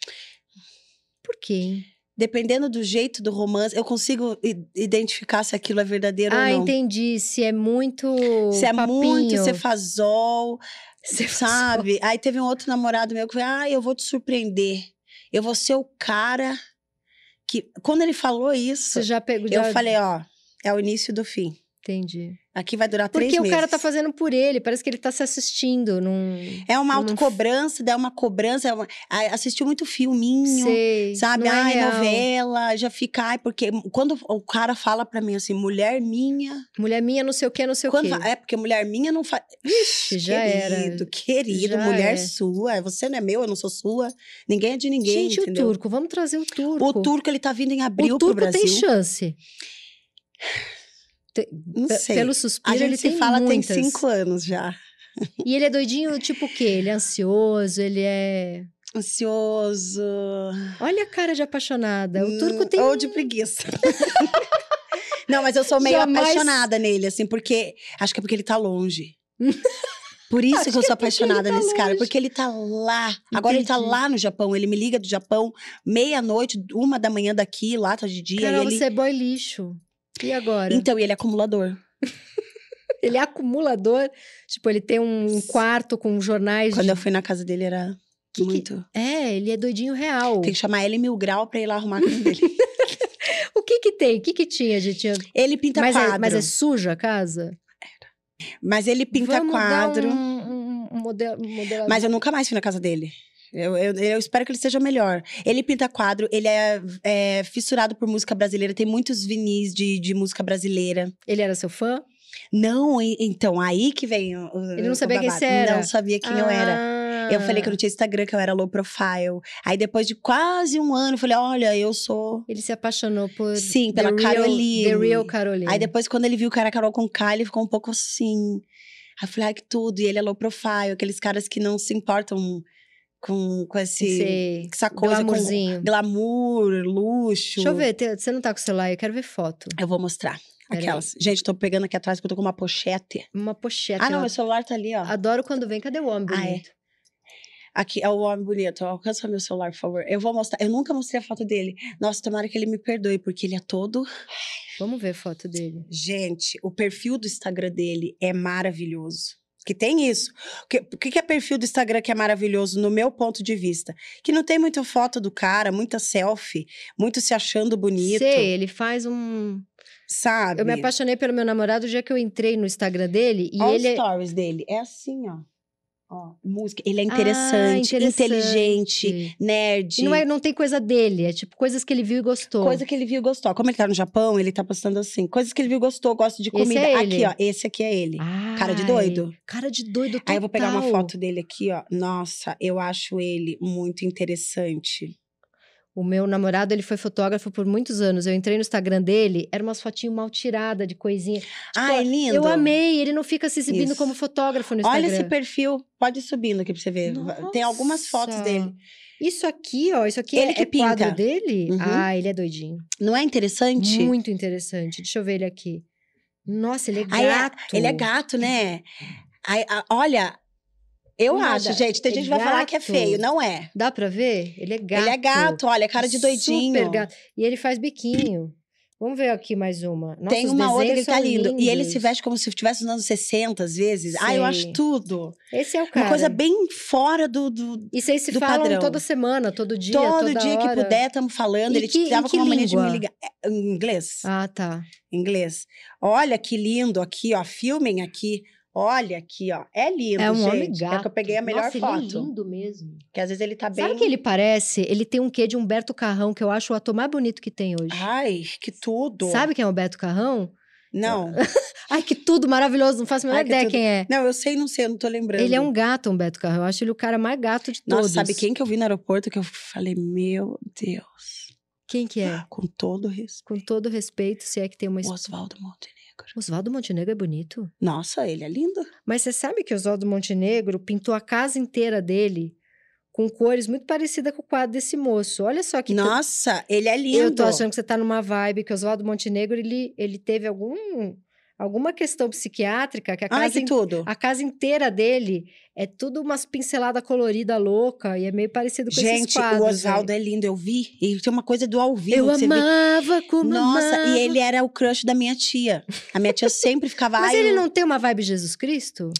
Por quê, hein? dependendo do jeito do romance, eu consigo identificar se aquilo é verdadeiro Ah, ou não. entendi. Se é muito. Se é muito papinho. cefazol, Se sabe? Aí teve um outro namorado meu que falou: Ah, eu vou te surpreender. Eu vou ser o cara que. Quando ele falou isso, Você já pegou. eu já- falei: Ó, é o início do fim. Entendi. Aqui vai durar três Porque o meses. cara tá fazendo por ele, parece que ele tá se assistindo num. É uma autocobrança, dá uma cobrança. É uma... Assistiu muito filminho. Sei. Sabe, não é ai, real. novela, já fica, ai, porque quando o cara fala pra mim assim, mulher minha, Mulher minha, não sei o que, não sei quando o quê. é porque mulher minha não faz. Ixi, já era. querido, querido, Já mulher é. sua, você não é meu, eu não sou sua, ninguém é de ninguém, Gente, entendeu? o turco, vamos trazer o turco. O turco, ele tá vindo em abril O pro turco Brasil. tem chance. Não sei. Pelo A suspiro, gente ele se tem fala muitas. tem cinco anos já. E ele é doidinho, tipo o quê? Ele é ansioso, ele é. Ansioso. Olha a cara de apaixonada. O turco Hum, tem. Ou de preguiça. Não, mas eu sou meio Jamais- apaixonada nele, assim, porque. Acho que é porque ele tá longe. Por isso que eu sou apaixonada ele tá nesse cara, longe. porque ele tá lá. Agora ele tá Entendi. lá no Japão. Ele me liga do Japão, meia-noite, uma da manhã daqui, lá tá de dia. Carol, e ele... você é boy lixo. E agora? Então, e ele é acumulador. Ele é acumulador. Tipo, ele tem um quarto com jornais. Quando de... eu fui na casa dele, era Que que- muito. É, ele é doidinho real. Tem que chamar ele mil grau pra ir lá arrumar a casa dele. O que que tem? O que que tinha tinha... Ele pinta mas, quadro. é, mas é suja a casa? Mas ele pinta Vamos quadro. Dar um, um, um modelo, um modelo Mas eu nunca mais fui na casa dele. Eu, eu, eu espero que ele seja melhor. Ele pinta quadro, ele é, é fissurado por música brasileira, tem muitos vinis de, de música brasileira. Ele era seu fã? Não, e- então, aí que vem o. Ele não sabia quem você era? Não sabia quem eu era. Eu falei que eu não tinha Instagram, que eu era low profile. Aí depois de quase um ano, eu falei: olha, eu sou. Ele se apaixonou por. Sim, pela Caroline. The Real Caroline. Aí depois, quando ele viu que era Carol com K, ele ficou um pouco assim. Aí eu falei, ai, que tudo. E ele é low profile, aqueles caras que não se importam com, com esse, Esse essa coisa com glamour, luxo. Deixa eu ver, te- você não tá com o celular, eu quero ver foto. Eu vou mostrar. Aquelas. Gente, tô pegando aqui atrás porque eu tô com uma pochete. Uma pochete. Ah, não, ó. meu celular tá ali, ó. Adoro quando vem. Cadê o homem Ah, é. bonito? Aqui é o homem bonito. Alcança meu celular, por favor. Eu vou mostrar. Eu nunca mostrei a foto dele. Nossa, tomara que ele me perdoe, porque ele é todo. Vamos ver a foto dele. Gente, o perfil do Instagram dele é maravilhoso. Que tem isso. O que, o que é perfil do Instagram que é maravilhoso, no meu ponto de vista? Que não tem muita foto do cara, muita selfie, muito se achando bonito. Sei, ele faz um. Sabe? Eu me apaixonei pelo meu namorado o dia que eu entrei no Instagram dele e Olha ele. os é- stories dele. É assim, ó. Ó, música. Ele é Ah, interessante, interessante. inteligente, nerd. Não, é, não tem coisa dele, é tipo coisas que ele viu e gostou. Coisa que ele viu e gostou. Como ele tá no Japão, ele tá postando assim. Coisas que ele viu e gostou, gosta de comida. é aqui, ó. Esse aqui é ele. Cara de Ai, doido? Cara de doido, total. Aí eu vou pegar uma foto dele aqui, ó. Nossa, eu acho ele muito interessante. O meu namorado, ele foi fotógrafo por muitos anos. Eu entrei no Instagram dele, era umas fotinhas mal tiradas de coisinha. Ai, lindo. Eu amei, ele não fica se exibindo Isso. como fotógrafo no Instagram. Olha esse perfil. Pode ir subindo aqui pra você ver. Tem algumas fotos Nossa. dele. Isso aqui, ó, isso aqui Ele é, que é quadro pinta. dele? Uhum. Ah, ele é doidinho. Não é interessante? Muito interessante. Deixa eu ver ele aqui. Nossa, ele é Aí é- gato. Ele é gato, né? Aí, olha, eu Nada. acho, gente. Tem É gente que vai falar que é feio. Não é. Dá pra ver? Ele é gato. Ele é gato, olha, cara de doidinho. Super gato. E ele faz biquinho. Vamos ver aqui mais uma. Nossa, Tem uma outra que tá lindo. E ele se lindos. veste como se estivesse nos anos 60, às vezes. Ah, eu acho tudo. Esse é o cara. Uma coisa bem fora do. do E vocês se falam padrão. toda semana, todo dia, todo dia que hora? puder, estamos falando. E ele que- tava em com uma que mania de me ligar. É, em inglês. Ah, tá. Inglês. Olha que lindo aqui, ó. Filmem aqui. Olha aqui, ó. É lindo, É um gente. homem gato. É que eu peguei a melhor Nossa, foto. ele é lindo mesmo. Que às vezes ele tá bem. Sabe o que ele parece? Ele tem um quê de Humberto Carrão, que eu acho o ator mais bonito que tem hoje. Ai, que tudo. Sabe quem é Humberto Carrão? Não. Ai, que tudo maravilhoso, não faço a menor que ideia tudo. quem é. Não, eu sei, não sei, eu não tô lembrando. Ele é um gato, Humberto Carrão. Eu acho ele o cara mais gato de Nossa, todos. sabe quem que eu vi no aeroporto que eu falei, meu Deus. Quem que é? Com todo respeito. Com todo respeito, se é que tem uma... Oswaldo Montenegro. Oswaldo Montenegro é bonito. Nossa, ele é lindo. Mas você sabe que Oswaldo Montenegro pintou a casa inteira dele com cores muito parecidas com o quadro desse moço. Olha só que... Nossa, ele é lindo. Eu tô achando que você tá numa vibe que Oswaldo Montenegro, ele, ele teve algum... alguma questão psiquiátrica que a casa, Ai, que tudo. a casa inteira dele é tudo umas pinceladas colorida louca e é meio parecido com esses Gente, quadros. o Oswaldo aí. é lindo, eu vi. E tem uma coisa do ao vivo. Eu amava como Nossa, amava. e ele era o crush da minha tia. A minha tia sempre ficava. Mas "Ai, ele eu- não tem uma vibe Jesus Cristo?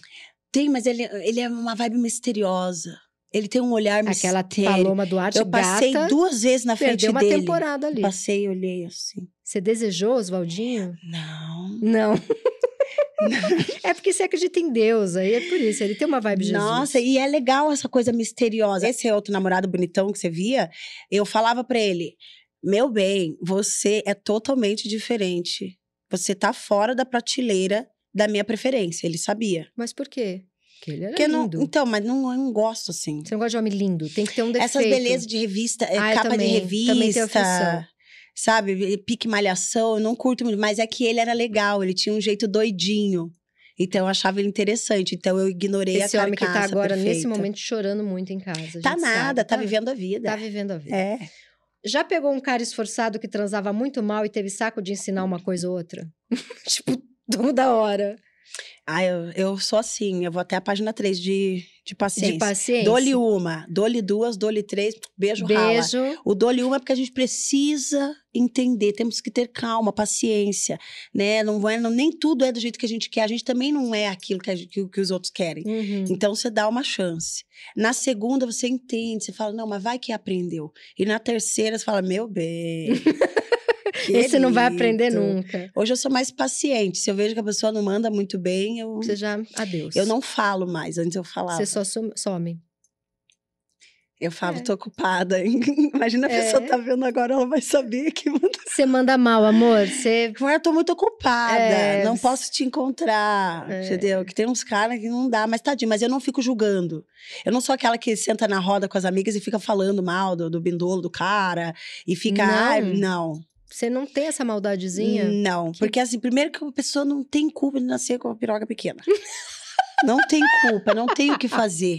Tem, mas ele, ele é uma vibe misteriosa. Ele tem um olhar Aquela mistério. Paloma Duarte Eu passei gata duas vezes na frente perdeu uma dele. temporada ali. Passei e olhei assim. Você desejou, Oswaldinho? Não. Não. é porque você acredita em Deus, aí é por isso. Ele tem uma vibe Jesus. Nossa, e é legal essa coisa misteriosa. Esse é outro namorado bonitão que você via. Eu falava pra ele: Meu bem, você é totalmente diferente. Você tá fora da prateleira da minha preferência. Ele sabia. Mas por quê? Porque ele era Porque não, lindo. então, mas não, eu não gosto assim. Você não gosta de homem lindo, tem que ter um defeito. Essas belezas de revista, é, Ah, capa também, de também revista, aflição. Sabe? Pique malhação, eu não curto muito. Mas é que ele era legal, ele tinha um jeito doidinho. Então eu achava ele interessante. Então eu ignorei Esse a homem que tá carcaça agora, nesse perfeita. momento, chorando muito em casa. Tá nada, sabe, tá vivendo a vida. Tá vivendo a vida. É. Já pegou um cara esforçado que transava muito mal e teve saco de ensinar uma coisa ou outra? tipo, toda hora. Ah, eu, eu sou assim, eu vou até a página 3 de, de paciência. De paciência. Dole uma, dole duas, dole três, beijo, rala. Beijo. O dole uma é porque a gente precisa entender, temos que ter calma, paciência, né? Não é, não, nem tudo é do jeito que a gente quer, a gente também não é aquilo que, gente- que, que os outros querem. Uhum. Então você dá uma chance. Na segunda você entende, você fala, não, mas vai que aprendeu. E na terceira você fala, meu bem. Esse não vai aprender nunca. Hoje eu sou mais paciente. Se eu vejo que a pessoa não manda muito bem, eu, Você já. Adeus. eu não falo mais. Antes eu falava. Você só some. Eu falo, É. tô ocupada. Imagina a É. pessoa tá vendo agora, ela vai saber que manda. Você manda mal, amor. Você. Eu tô muito ocupada. É, não posso te encontrar. É. Entendeu? Que tem uns caras que não dá, mas tadinho, mas eu não fico julgando. Eu não sou aquela que senta na roda com as amigas e fica falando mal do, do bindolo do cara e fica. Não. Não. Você não tem essa maldadezinha? Não. Porque assim, primeiro que a pessoa não tem culpa de nascer com uma piroga pequena. não tem culpa, não tem o que fazer.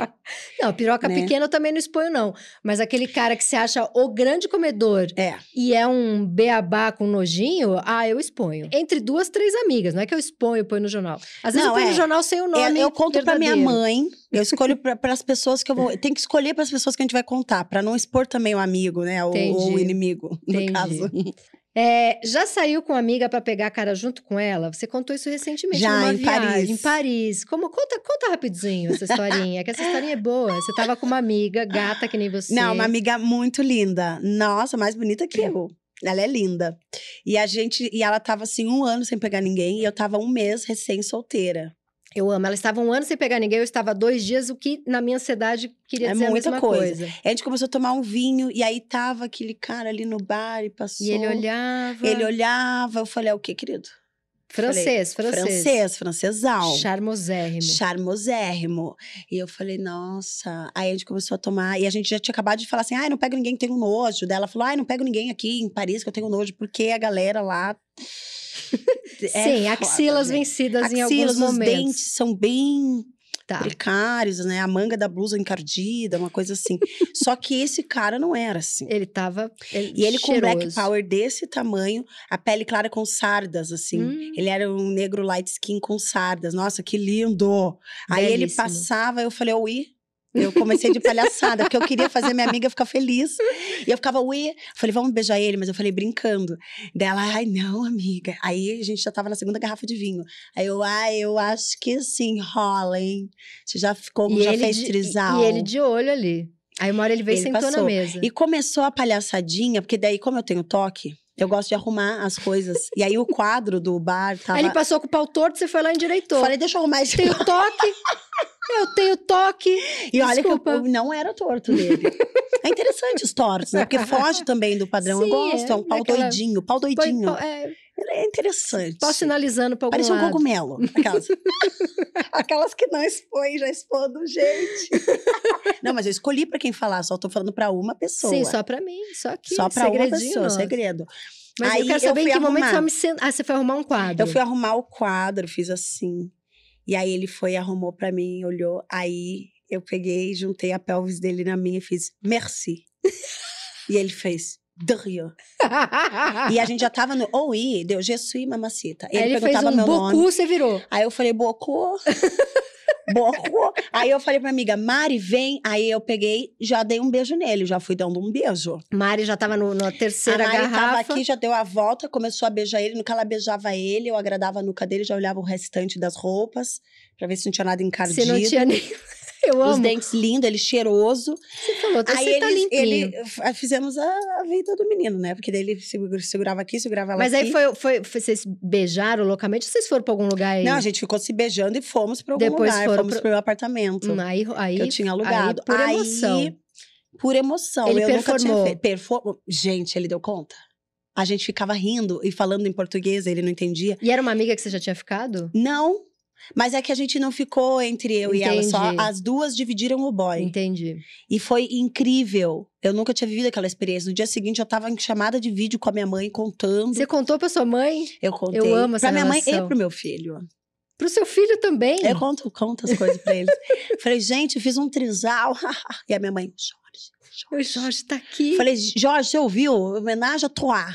Não, piroca Né? pequena eu também não exponho, não. Mas aquele cara que se acha o grande comedor É. e é um beabá com nojinho, ah, eu exponho. Entre duas, três amigas. Não é que eu exponho, ponho no jornal. Às vezes Não, eu ponho é. no jornal sem o nome. É, eu conto pra minha verdadeiro. mãe, eu escolho para as pessoas que eu vou. Tem que escolher para as pessoas que a gente vai contar, pra não expor também o amigo, né? Ou, ou o inimigo, no Entendi. caso. É, já saiu com uma amiga pra pegar a cara junto com ela? Você contou isso recentemente Já, numa em viagem, Paris. em Paris. Como conta, conta rapidinho essa historinha, que essa historinha é boa. Você tava com uma amiga, gata que nem você. Não, uma amiga muito linda. Nossa, mais bonita que eu. Ela é linda. E a gente, e ela tava assim um ano sem pegar ninguém, e eu tava um mês recém-solteira. Eu amo. Ela estava um ano sem pegar ninguém, eu estava dois dias, o que na minha ansiedade queria É dizer a muita mesma coisa. coisa. A gente começou a tomar um vinho, e aí tava aquele cara ali no bar e passou. E ele olhava. Ele olhava, eu falei, é o que, querido? Francês, francês. Francês, francesão. Charmosérrimo. charmosérrimo. E eu falei, nossa. Aí a gente começou a tomar. E a gente já tinha acabado de falar assim: ai, não pego ninguém que tenho nojo. Daí ela falou: ai, não pego ninguém aqui em Paris que eu tenho nojo, porque a galera lá. é Sim, foda, axilas gente. vencidas em Axilas, alguns os momentos. dentes são bem Tá. precários, né? A manga da blusa encardida, uma coisa assim. Só que esse cara não era assim. Ele tava. Ele, E ele com black cheiroso. power desse tamanho, a pele clara com sardas, assim. Hum, Ele era um negro light skin com sardas. Nossa, que lindo! Aí ele Belíssimo. passava, eu falei, ui. Eu comecei de palhaçada, porque eu queria fazer minha amiga ficar feliz. E eu ficava, ui. Falei, vamos beijar ele, mas eu falei brincando. Dela, ai, não, amiga. Aí a gente já tava na segunda garrafa de vinho. Aí eu, ai, eu acho que sim, rola, hein? Você já ficou, e já fez de, trisal. E ele de olho ali. Aí uma hora ele veio e sentou na passou. mesa. E começou a palhaçadinha, porque daí, como eu tenho toque, eu gosto de arrumar as coisas. e aí o quadro do bar tava. Aí ele passou com o pau torto, você foi lá e endireitou. Falei, deixa eu arrumar esse tenho toque. eu tenho toque. E olha que Desculpa. eu, não era torto dele. é interessante os tortos, né? Porque foge também do padrão. eu Sim, gosto, é, é, um pau daquela- doidinho, pau doidinho. pau- é, Ele é interessante. pau sinalizando pra algum Parece um lado. cogumelo. Aquelas. Aquelas que não expõem, já expondo, gente. não, mas eu escolhi pra quem falar, só tô falando pra uma pessoa. Sim, só pra mim. Só aqui. Só pra uma pessoa, nosso. segredo. Mas Aí eu quero eu saber em fui que momento você arrumar. me sen... Ah, você foi arrumar um quadro. Eu fui arrumar o quadro, fiz assim. E aí ele foi, arrumou pra mim, olhou. Aí eu peguei, juntei a pelvis dele na minha e fiz merci. e ele fez de rien. E a gente já tava no OI, deu Je suis mamacita. Aí ele fez perguntava um meu bocu, nome. você virou. Aí eu falei, Bocu. Bocu. Aí eu falei pra amiga, Mari, vem. Aí eu peguei, já dei um beijo nele, já fui dando um beijo. Mari já tava no- na terceira a Mari garrafa. tava aqui, já deu a volta, começou a beijar ele. No que ela beijava ele, eu agradava a nuca dele, já olhava o restante das roupas, pra ver se não tinha nada encardido. Você não tinha nem. Eu Os amo. dentes lindos, ele cheiroso. Você falou, Aí você tá eles- limpinho. ele, f- fizemos a, a vida do menino, né? Porque daí ele segura- segurava aqui, segurava lá Mas aqui. aí foi, foi, foi- Vocês beijaram loucamente ou vocês foram pra algum lugar aí? Não, a gente ficou se beijando e fomos pra algum Depois lugar. Fomos pro- pro meu apartamento. Hum, aí, aí, que eu tinha alugado. Aí, por Aí, emoção. por emoção. Ele eu nunca tinha performou. feito. Perform... Gente, ele deu conta. A gente ficava rindo e falando em português, ele não entendia. E era uma amiga que você já tinha ficado? Não, mas é que a gente não ficou entre eu e ela só. Entendi. As duas dividiram o boy. Entendi. E foi incrível. Eu nunca tinha vivido aquela experiência. No dia seguinte, eu tava em chamada de vídeo com a minha mãe, contando. Você contou pra sua mãe? Eu contei. Eu amo essa Pra minha mãe relação. e pro meu filho. Pro seu filho também? Eu conto, conto as coisas pra eles. Falei, gente, eu fiz um trisal. e a minha mãe, Jorge. O Jorge tá aqui. Falei, Jorge, você ouviu? Homenagem a Troá.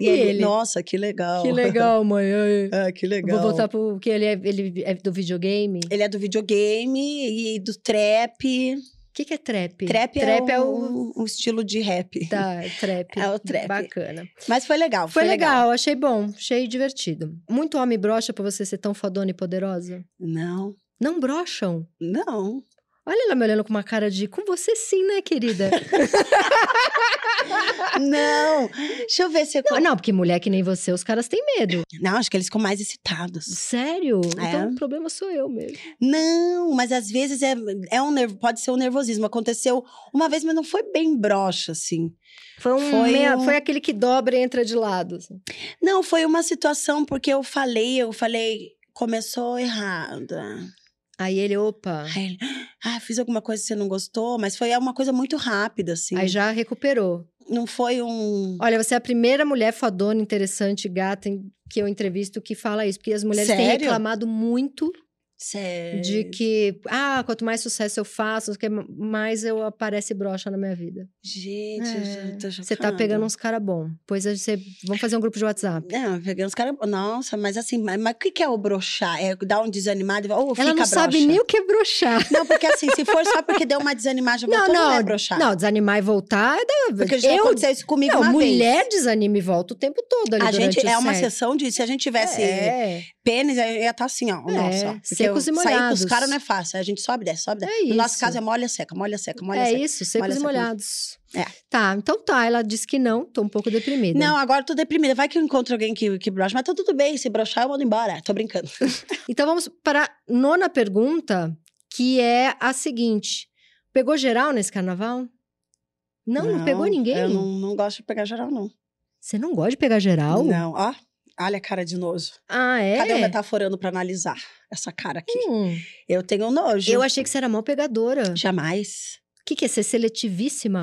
e E ele, ele? nossa, que legal. que legal, mãe. Ah, que legal. Vou voltar pro. Porque ele é, ele é do videogame. O Ele é do videogame e do trap. que, que é trap? Trap, trap é, um, um estilo de rap. Tá, trap. É o trap. Bacana. Mas foi legal. Foi legal, achei bom, achei divertido. Muito homem brocha pra você ser tão fodona e poderosa? Não, Não brocham? não. Olha ela me olhando com uma cara de com você sim, né, querida? não. Deixa eu ver se eu... não, não, porque mulher que nem você, os caras têm medo. Não, acho que eles ficam mais excitados. Sério? É. Então o problema sou eu mesmo. Não, mas às vezes é, é um nervo, pode ser um nervosismo. Aconteceu uma vez, mas não foi bem broxa, assim. Foi, um Foi meia- um- foi aquele que dobra e entra de lado. assim. Não, foi uma situação porque eu falei, eu falei, começou errada. Aí ele, opa. Aí ele, ah, fiz alguma coisa que você não gostou, mas foi uma coisa muito rápida, assim. Aí já recuperou. Não foi um. Olha, você é a primeira mulher fodona, interessante, gata que eu entrevisto que fala isso. Porque as mulheres têm Sério? reclamado muito Sério. de que, ah, quanto mais sucesso eu faço, não mais eu aparece brocha na minha vida. Gente, eu É, tô Você tá pegando uns cara bom. Pois você. Vamos fazer um grupo de WhatsApp. Não, peguei uns caras. Nossa, mas assim, mas, mas o que, que é o broxar? É dar um desanimado e fica Ela não sabe broxa? nem o que é brochar. Não, porque assim, se for só porque deu uma desanimada, Não, não, não. é broxar. Não, desanimar e voltar. é da- Porque já eu, aconteceu isso comigo não, uma mulher vez. desanima e volta o tempo todo ali A gente é uma sessão de. Se a gente tivesse É, pênis, eu ia estar assim, ó. É, nossa. ó. Porque secos e Sair com molhados. os caras não é fácil. A gente sobe desce, sobe desce. é No nosso caso é molha seca, molha seca, molha É seca. isso, secos Molha e molhados. É. Tá, então tá. Ela disse que não, tô um pouco deprimida. Não, agora tô deprimida. Vai que eu encontro alguém que, que brocha. Mas tá tudo bem, se brochar eu mando embora. Tô brincando. Então vamos para a nona pergunta, que é a seguinte: pegou geral nesse carnaval? Não, não, pegou ninguém. Eu não, não gosto de pegar geral, não. Você não gosta de pegar geral? Não, ó. Olha a cara de nojo. Ah, é? Cadê o metaforando pra analisar essa cara aqui? Hum, Eu tenho nojo. eu achei que você era mal pegadora. Jamais. O que, que é ser seletivíssima?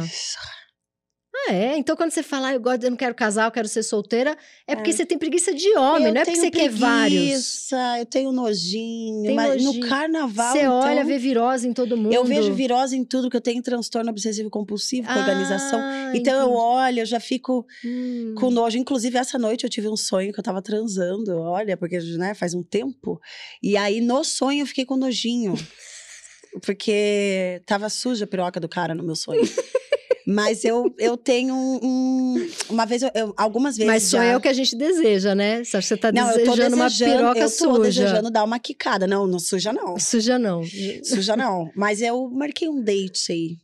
Ah, é? Então quando você fala, ah, eu, gosto, eu não quero casar, eu quero ser solteira, é porque É. você tem preguiça de homem, eu não é porque você quer vários. preguiça, Eu tenho nojinho. Tem mas nojinho. no carnaval. Você olha, então, vê virose em todo mundo. Eu vejo virose em tudo, que eu tenho transtorno obsessivo compulsivo com organização. Ah, Então eu entendi. olho, eu já fico Hum. com nojo. Inclusive, essa noite eu tive um sonho que eu tava transando, olha, porque né, faz um tempo. E aí, no sonho, eu fiquei com nojinho. porque tava suja a piroca do cara no meu sonho. Mas eu, eu tenho um, um- Uma vez, eu, eu- algumas vezes. Mas só já... é o que a gente deseja, né? Você tá eu tô desejando uma desejando, piroca eu tô suja. desejando dar uma quicada. Não, não suja não. Suja não. Suja não. Mas eu marquei um date aí.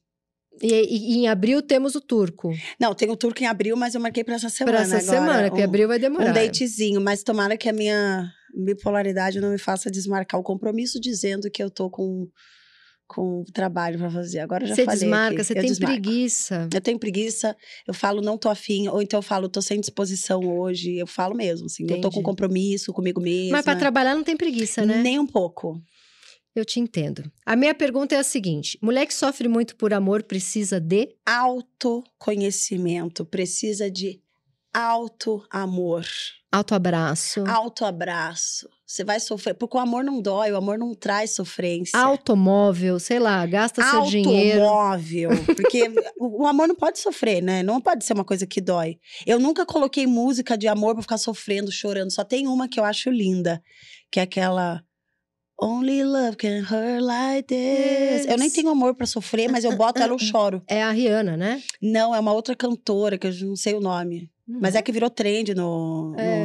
E, e- em abril temos o turco. Não, tem o turco em abril, mas eu marquei pra essa semana Para essa agora. semana, que um, abril vai demorar. Um datezinho, mas tomara que a minha bipolaridade não me faça desmarcar o compromisso dizendo que eu tô com, com trabalho pra fazer. Agora já Você falei desmarca, aqui, você eu tem desmarco. preguiça. Eu tenho preguiça, eu falo não tô afim, ou então eu falo tô sem disposição hoje, eu falo mesmo, assim, eu tô com Entendi. compromisso comigo mesma. Mas para trabalhar não tem preguiça, né? Nem um pouco. Eu te entendo. A minha pergunta é a seguinte: mulher que sofre muito por amor precisa de. Autoconhecimento, precisa de auto-amor, Autoabraço. auto-abraço. Você vai sofrer. Porque o amor não dói, o amor não traz sofrência. Automóvel, sei lá, gasta seu dinheiro. Automóvel. Porque o, amor não pode sofrer, né? Não pode ser uma coisa que dói. Eu nunca coloquei música de amor pra ficar sofrendo, chorando. Só tem uma que eu acho linda, que é aquela. Only love can hurt like this. Eu nem tenho amor pra sofrer, mas eu boto ela eu choro. É a Rihanna, né? Não, é uma outra cantora que eu não sei o nome. Mas é que virou trend no, É. no,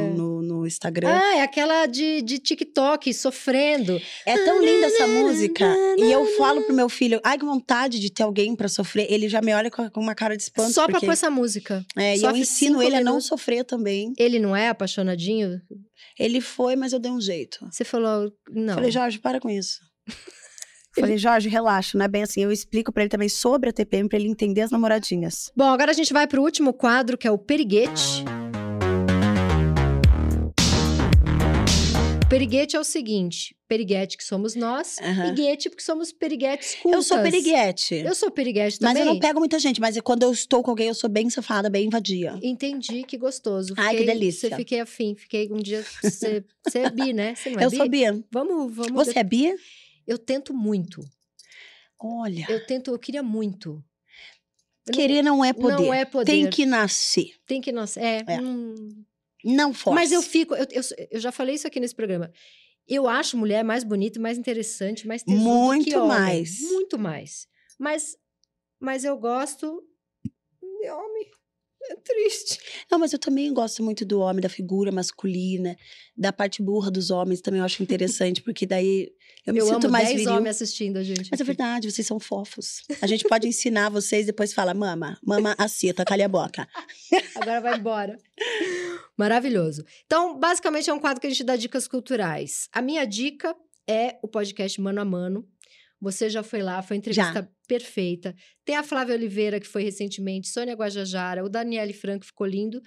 no- Instagram. Ah, é aquela de, de TikTok, sofrendo. É tão linda essa música. E eu falo pro meu filho, ai, que vontade de ter alguém pra sofrer. Ele já me olha com uma cara de espanto. Só pra porque... pôr essa música. É, e eu ensino ele a não minutos. sofrer também. Ele não é apaixonadinho? Ele foi, mas eu dei um jeito. Você falou, não. Falei, Jorge, para com isso. Falei, Jorge, relaxa, não é bem assim. Eu explico pra ele também sobre a TPM pra ele entender as namoradinhas. Bom, agora a gente vai pro último quadro, que é o Periguete. Periguete é o seguinte: periguete que somos nós, Aham. e guete porque somos periguetes cultas. Eu sou periguete. Eu sou periguete Mas também. eu não pego muita gente. Mas quando eu estou com alguém, eu sou bem safada, bem vadia. Entendi, que gostoso. Ai, que Fiquei- delícia. Você fiquei afim. Fiquei um dia. Você, você é bi, né? Você não é eu bi? sou Bia. Vamos, vamos. Você é Bia? Eu tento muito. Olha. Eu tento, eu queria muito. Querer não é poder. Não é poder. Tem que nascer. Tem que, nossa, é. É. hum, Não força. Mas eu fico, eu, eu, eu já falei isso aqui nesse programa. Eu acho mulher mais bonita, mais interessante, mais tesuda que Muito homem. mais. Muito mais. Mas, mas eu gosto de homem. É triste. Não, mas eu também gosto muito do homem, da figura masculina, da parte burra dos homens também eu acho interessante, porque daí eu me eu sinto amo mais 10 viril. homens assistindo a gente. Mas é aqui. verdade, vocês são fofos. A gente pode ensinar vocês depois fala, mama, mama a cita, calha a boca. Agora vai embora. Maravilhoso. Então, basicamente, é um quadro que a gente dá dicas culturais. A minha dica é o podcast Mano a Mano. Você já foi lá, foi entrevista perfeita. Tem a Flávia Oliveira, que foi recentemente, Sônia Guajajara, o Daniele Franco ficou lindo.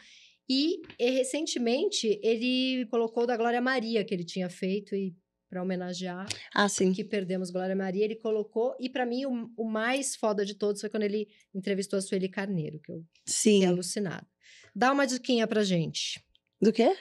E, e, recentemente ele colocou da Glória Maria, que ele tinha feito, e para homenagear Ah, sim. que perdemos Glória Maria, ele colocou. E para mim, o, o mais foda de todos foi quando ele entrevistou a Sueli Carneiro, que eu Sim. fiquei alucinada. Dá uma diquinha pra gente. Do quê?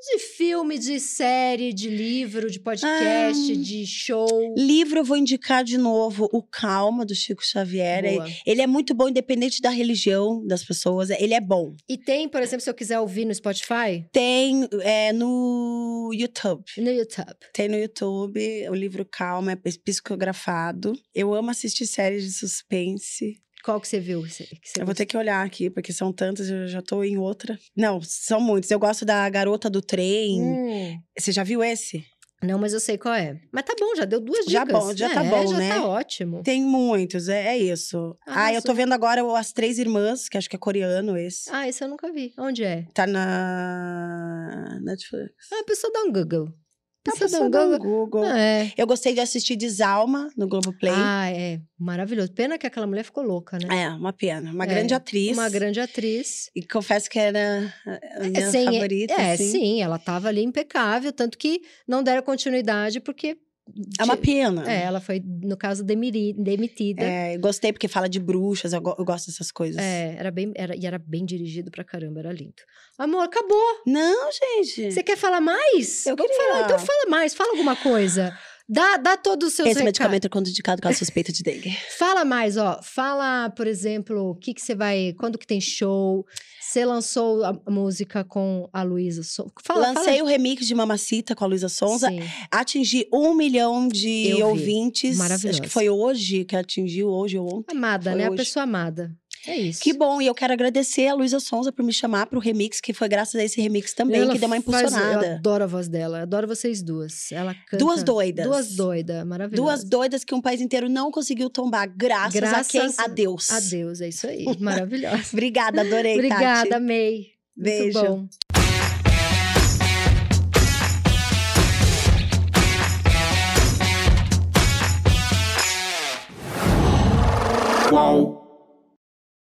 De filme, de série, de livro, de podcast, Ah. de show. Livro eu vou indicar de novo o Calma, do Chico Xavier. Boa. Ele é muito bom, independente da religião das pessoas. Ele é bom. E tem, por exemplo, se eu quiser ouvir no Spotify, Tem é, no YouTube. no YouTube. Tem no YouTube o livro Calma, é psicografado. Eu amo assistir séries de suspense. Qual que você viu? que você- Eu vou ter que olhar aqui, porque são tantas, eu já tô em outra. Não, são muitos. Eu gosto da Garota do Trem. Hum, Você já viu esse? não, mas eu sei qual é. Mas tá bom, já deu duas Já dicas. bom, já tá É, bom, já né? tá ótimo. Tem muitos, é, é isso. Ah, eu Arrasou. tô vendo agora o As Três Irmãs, que acho que é coreano esse. Ah, esse eu nunca vi. Onde é? Tá na Netflix. Ah, a pessoa dá um Google. Tá dá um passando no Google. É. Eu gostei de assistir Desalma no Globoplay. Ah, é. Maravilhoso. Pena que aquela mulher ficou louca, né? É, uma pena. Uma É, grande atriz. Uma grande atriz. E confesso que era a minha É, sem- favorita. É, assim. sim, ela tava ali impecável, tanto que não deram continuidade porque. É uma pena. É, ela foi, no caso, demiri- demitida. É, gostei porque fala de bruxas, eu, go- eu gosto dessas coisas. É, era bem, era, e era bem dirigido pra caramba, era lindo. Amor, acabou. Não, gente. Você quer falar mais? Eu Vamos queria. falar, então fala mais, fala alguma coisa. Dá, dá todos os seus Esse recados. medicamento é contraindicado caso suspeita de dengue. Fala mais, ó. Fala, por exemplo, o que que você vai, quando que tem show? Você lançou a a música com a Luísa. So... Fala, Lancei fala. o remix de Mamacita com a Luísa Sonza. Sim. Atingi um milhão de ouvintes. Acho Maravilhosa. que foi hoje que atingiu, hoje ou ontem. Amada, Foi né? A hoje. pessoa amada. É isso. Que bom, e eu quero agradecer a Luísa Sonza por me chamar para o remix, que foi graças a esse remix também ela que deu uma impulsionada. Faz, eu adoro a voz dela, adoro vocês duas. Ela canta, Duas doidas. Duas doidas, maravilhosa. Duas doidas que um país inteiro não conseguiu tombar, graças, graças a quem? A Deus. A Deus, é isso aí, maravilhosa. Obrigada, adorei, Obrigada, Tati. amei. Beijo. Muito bom.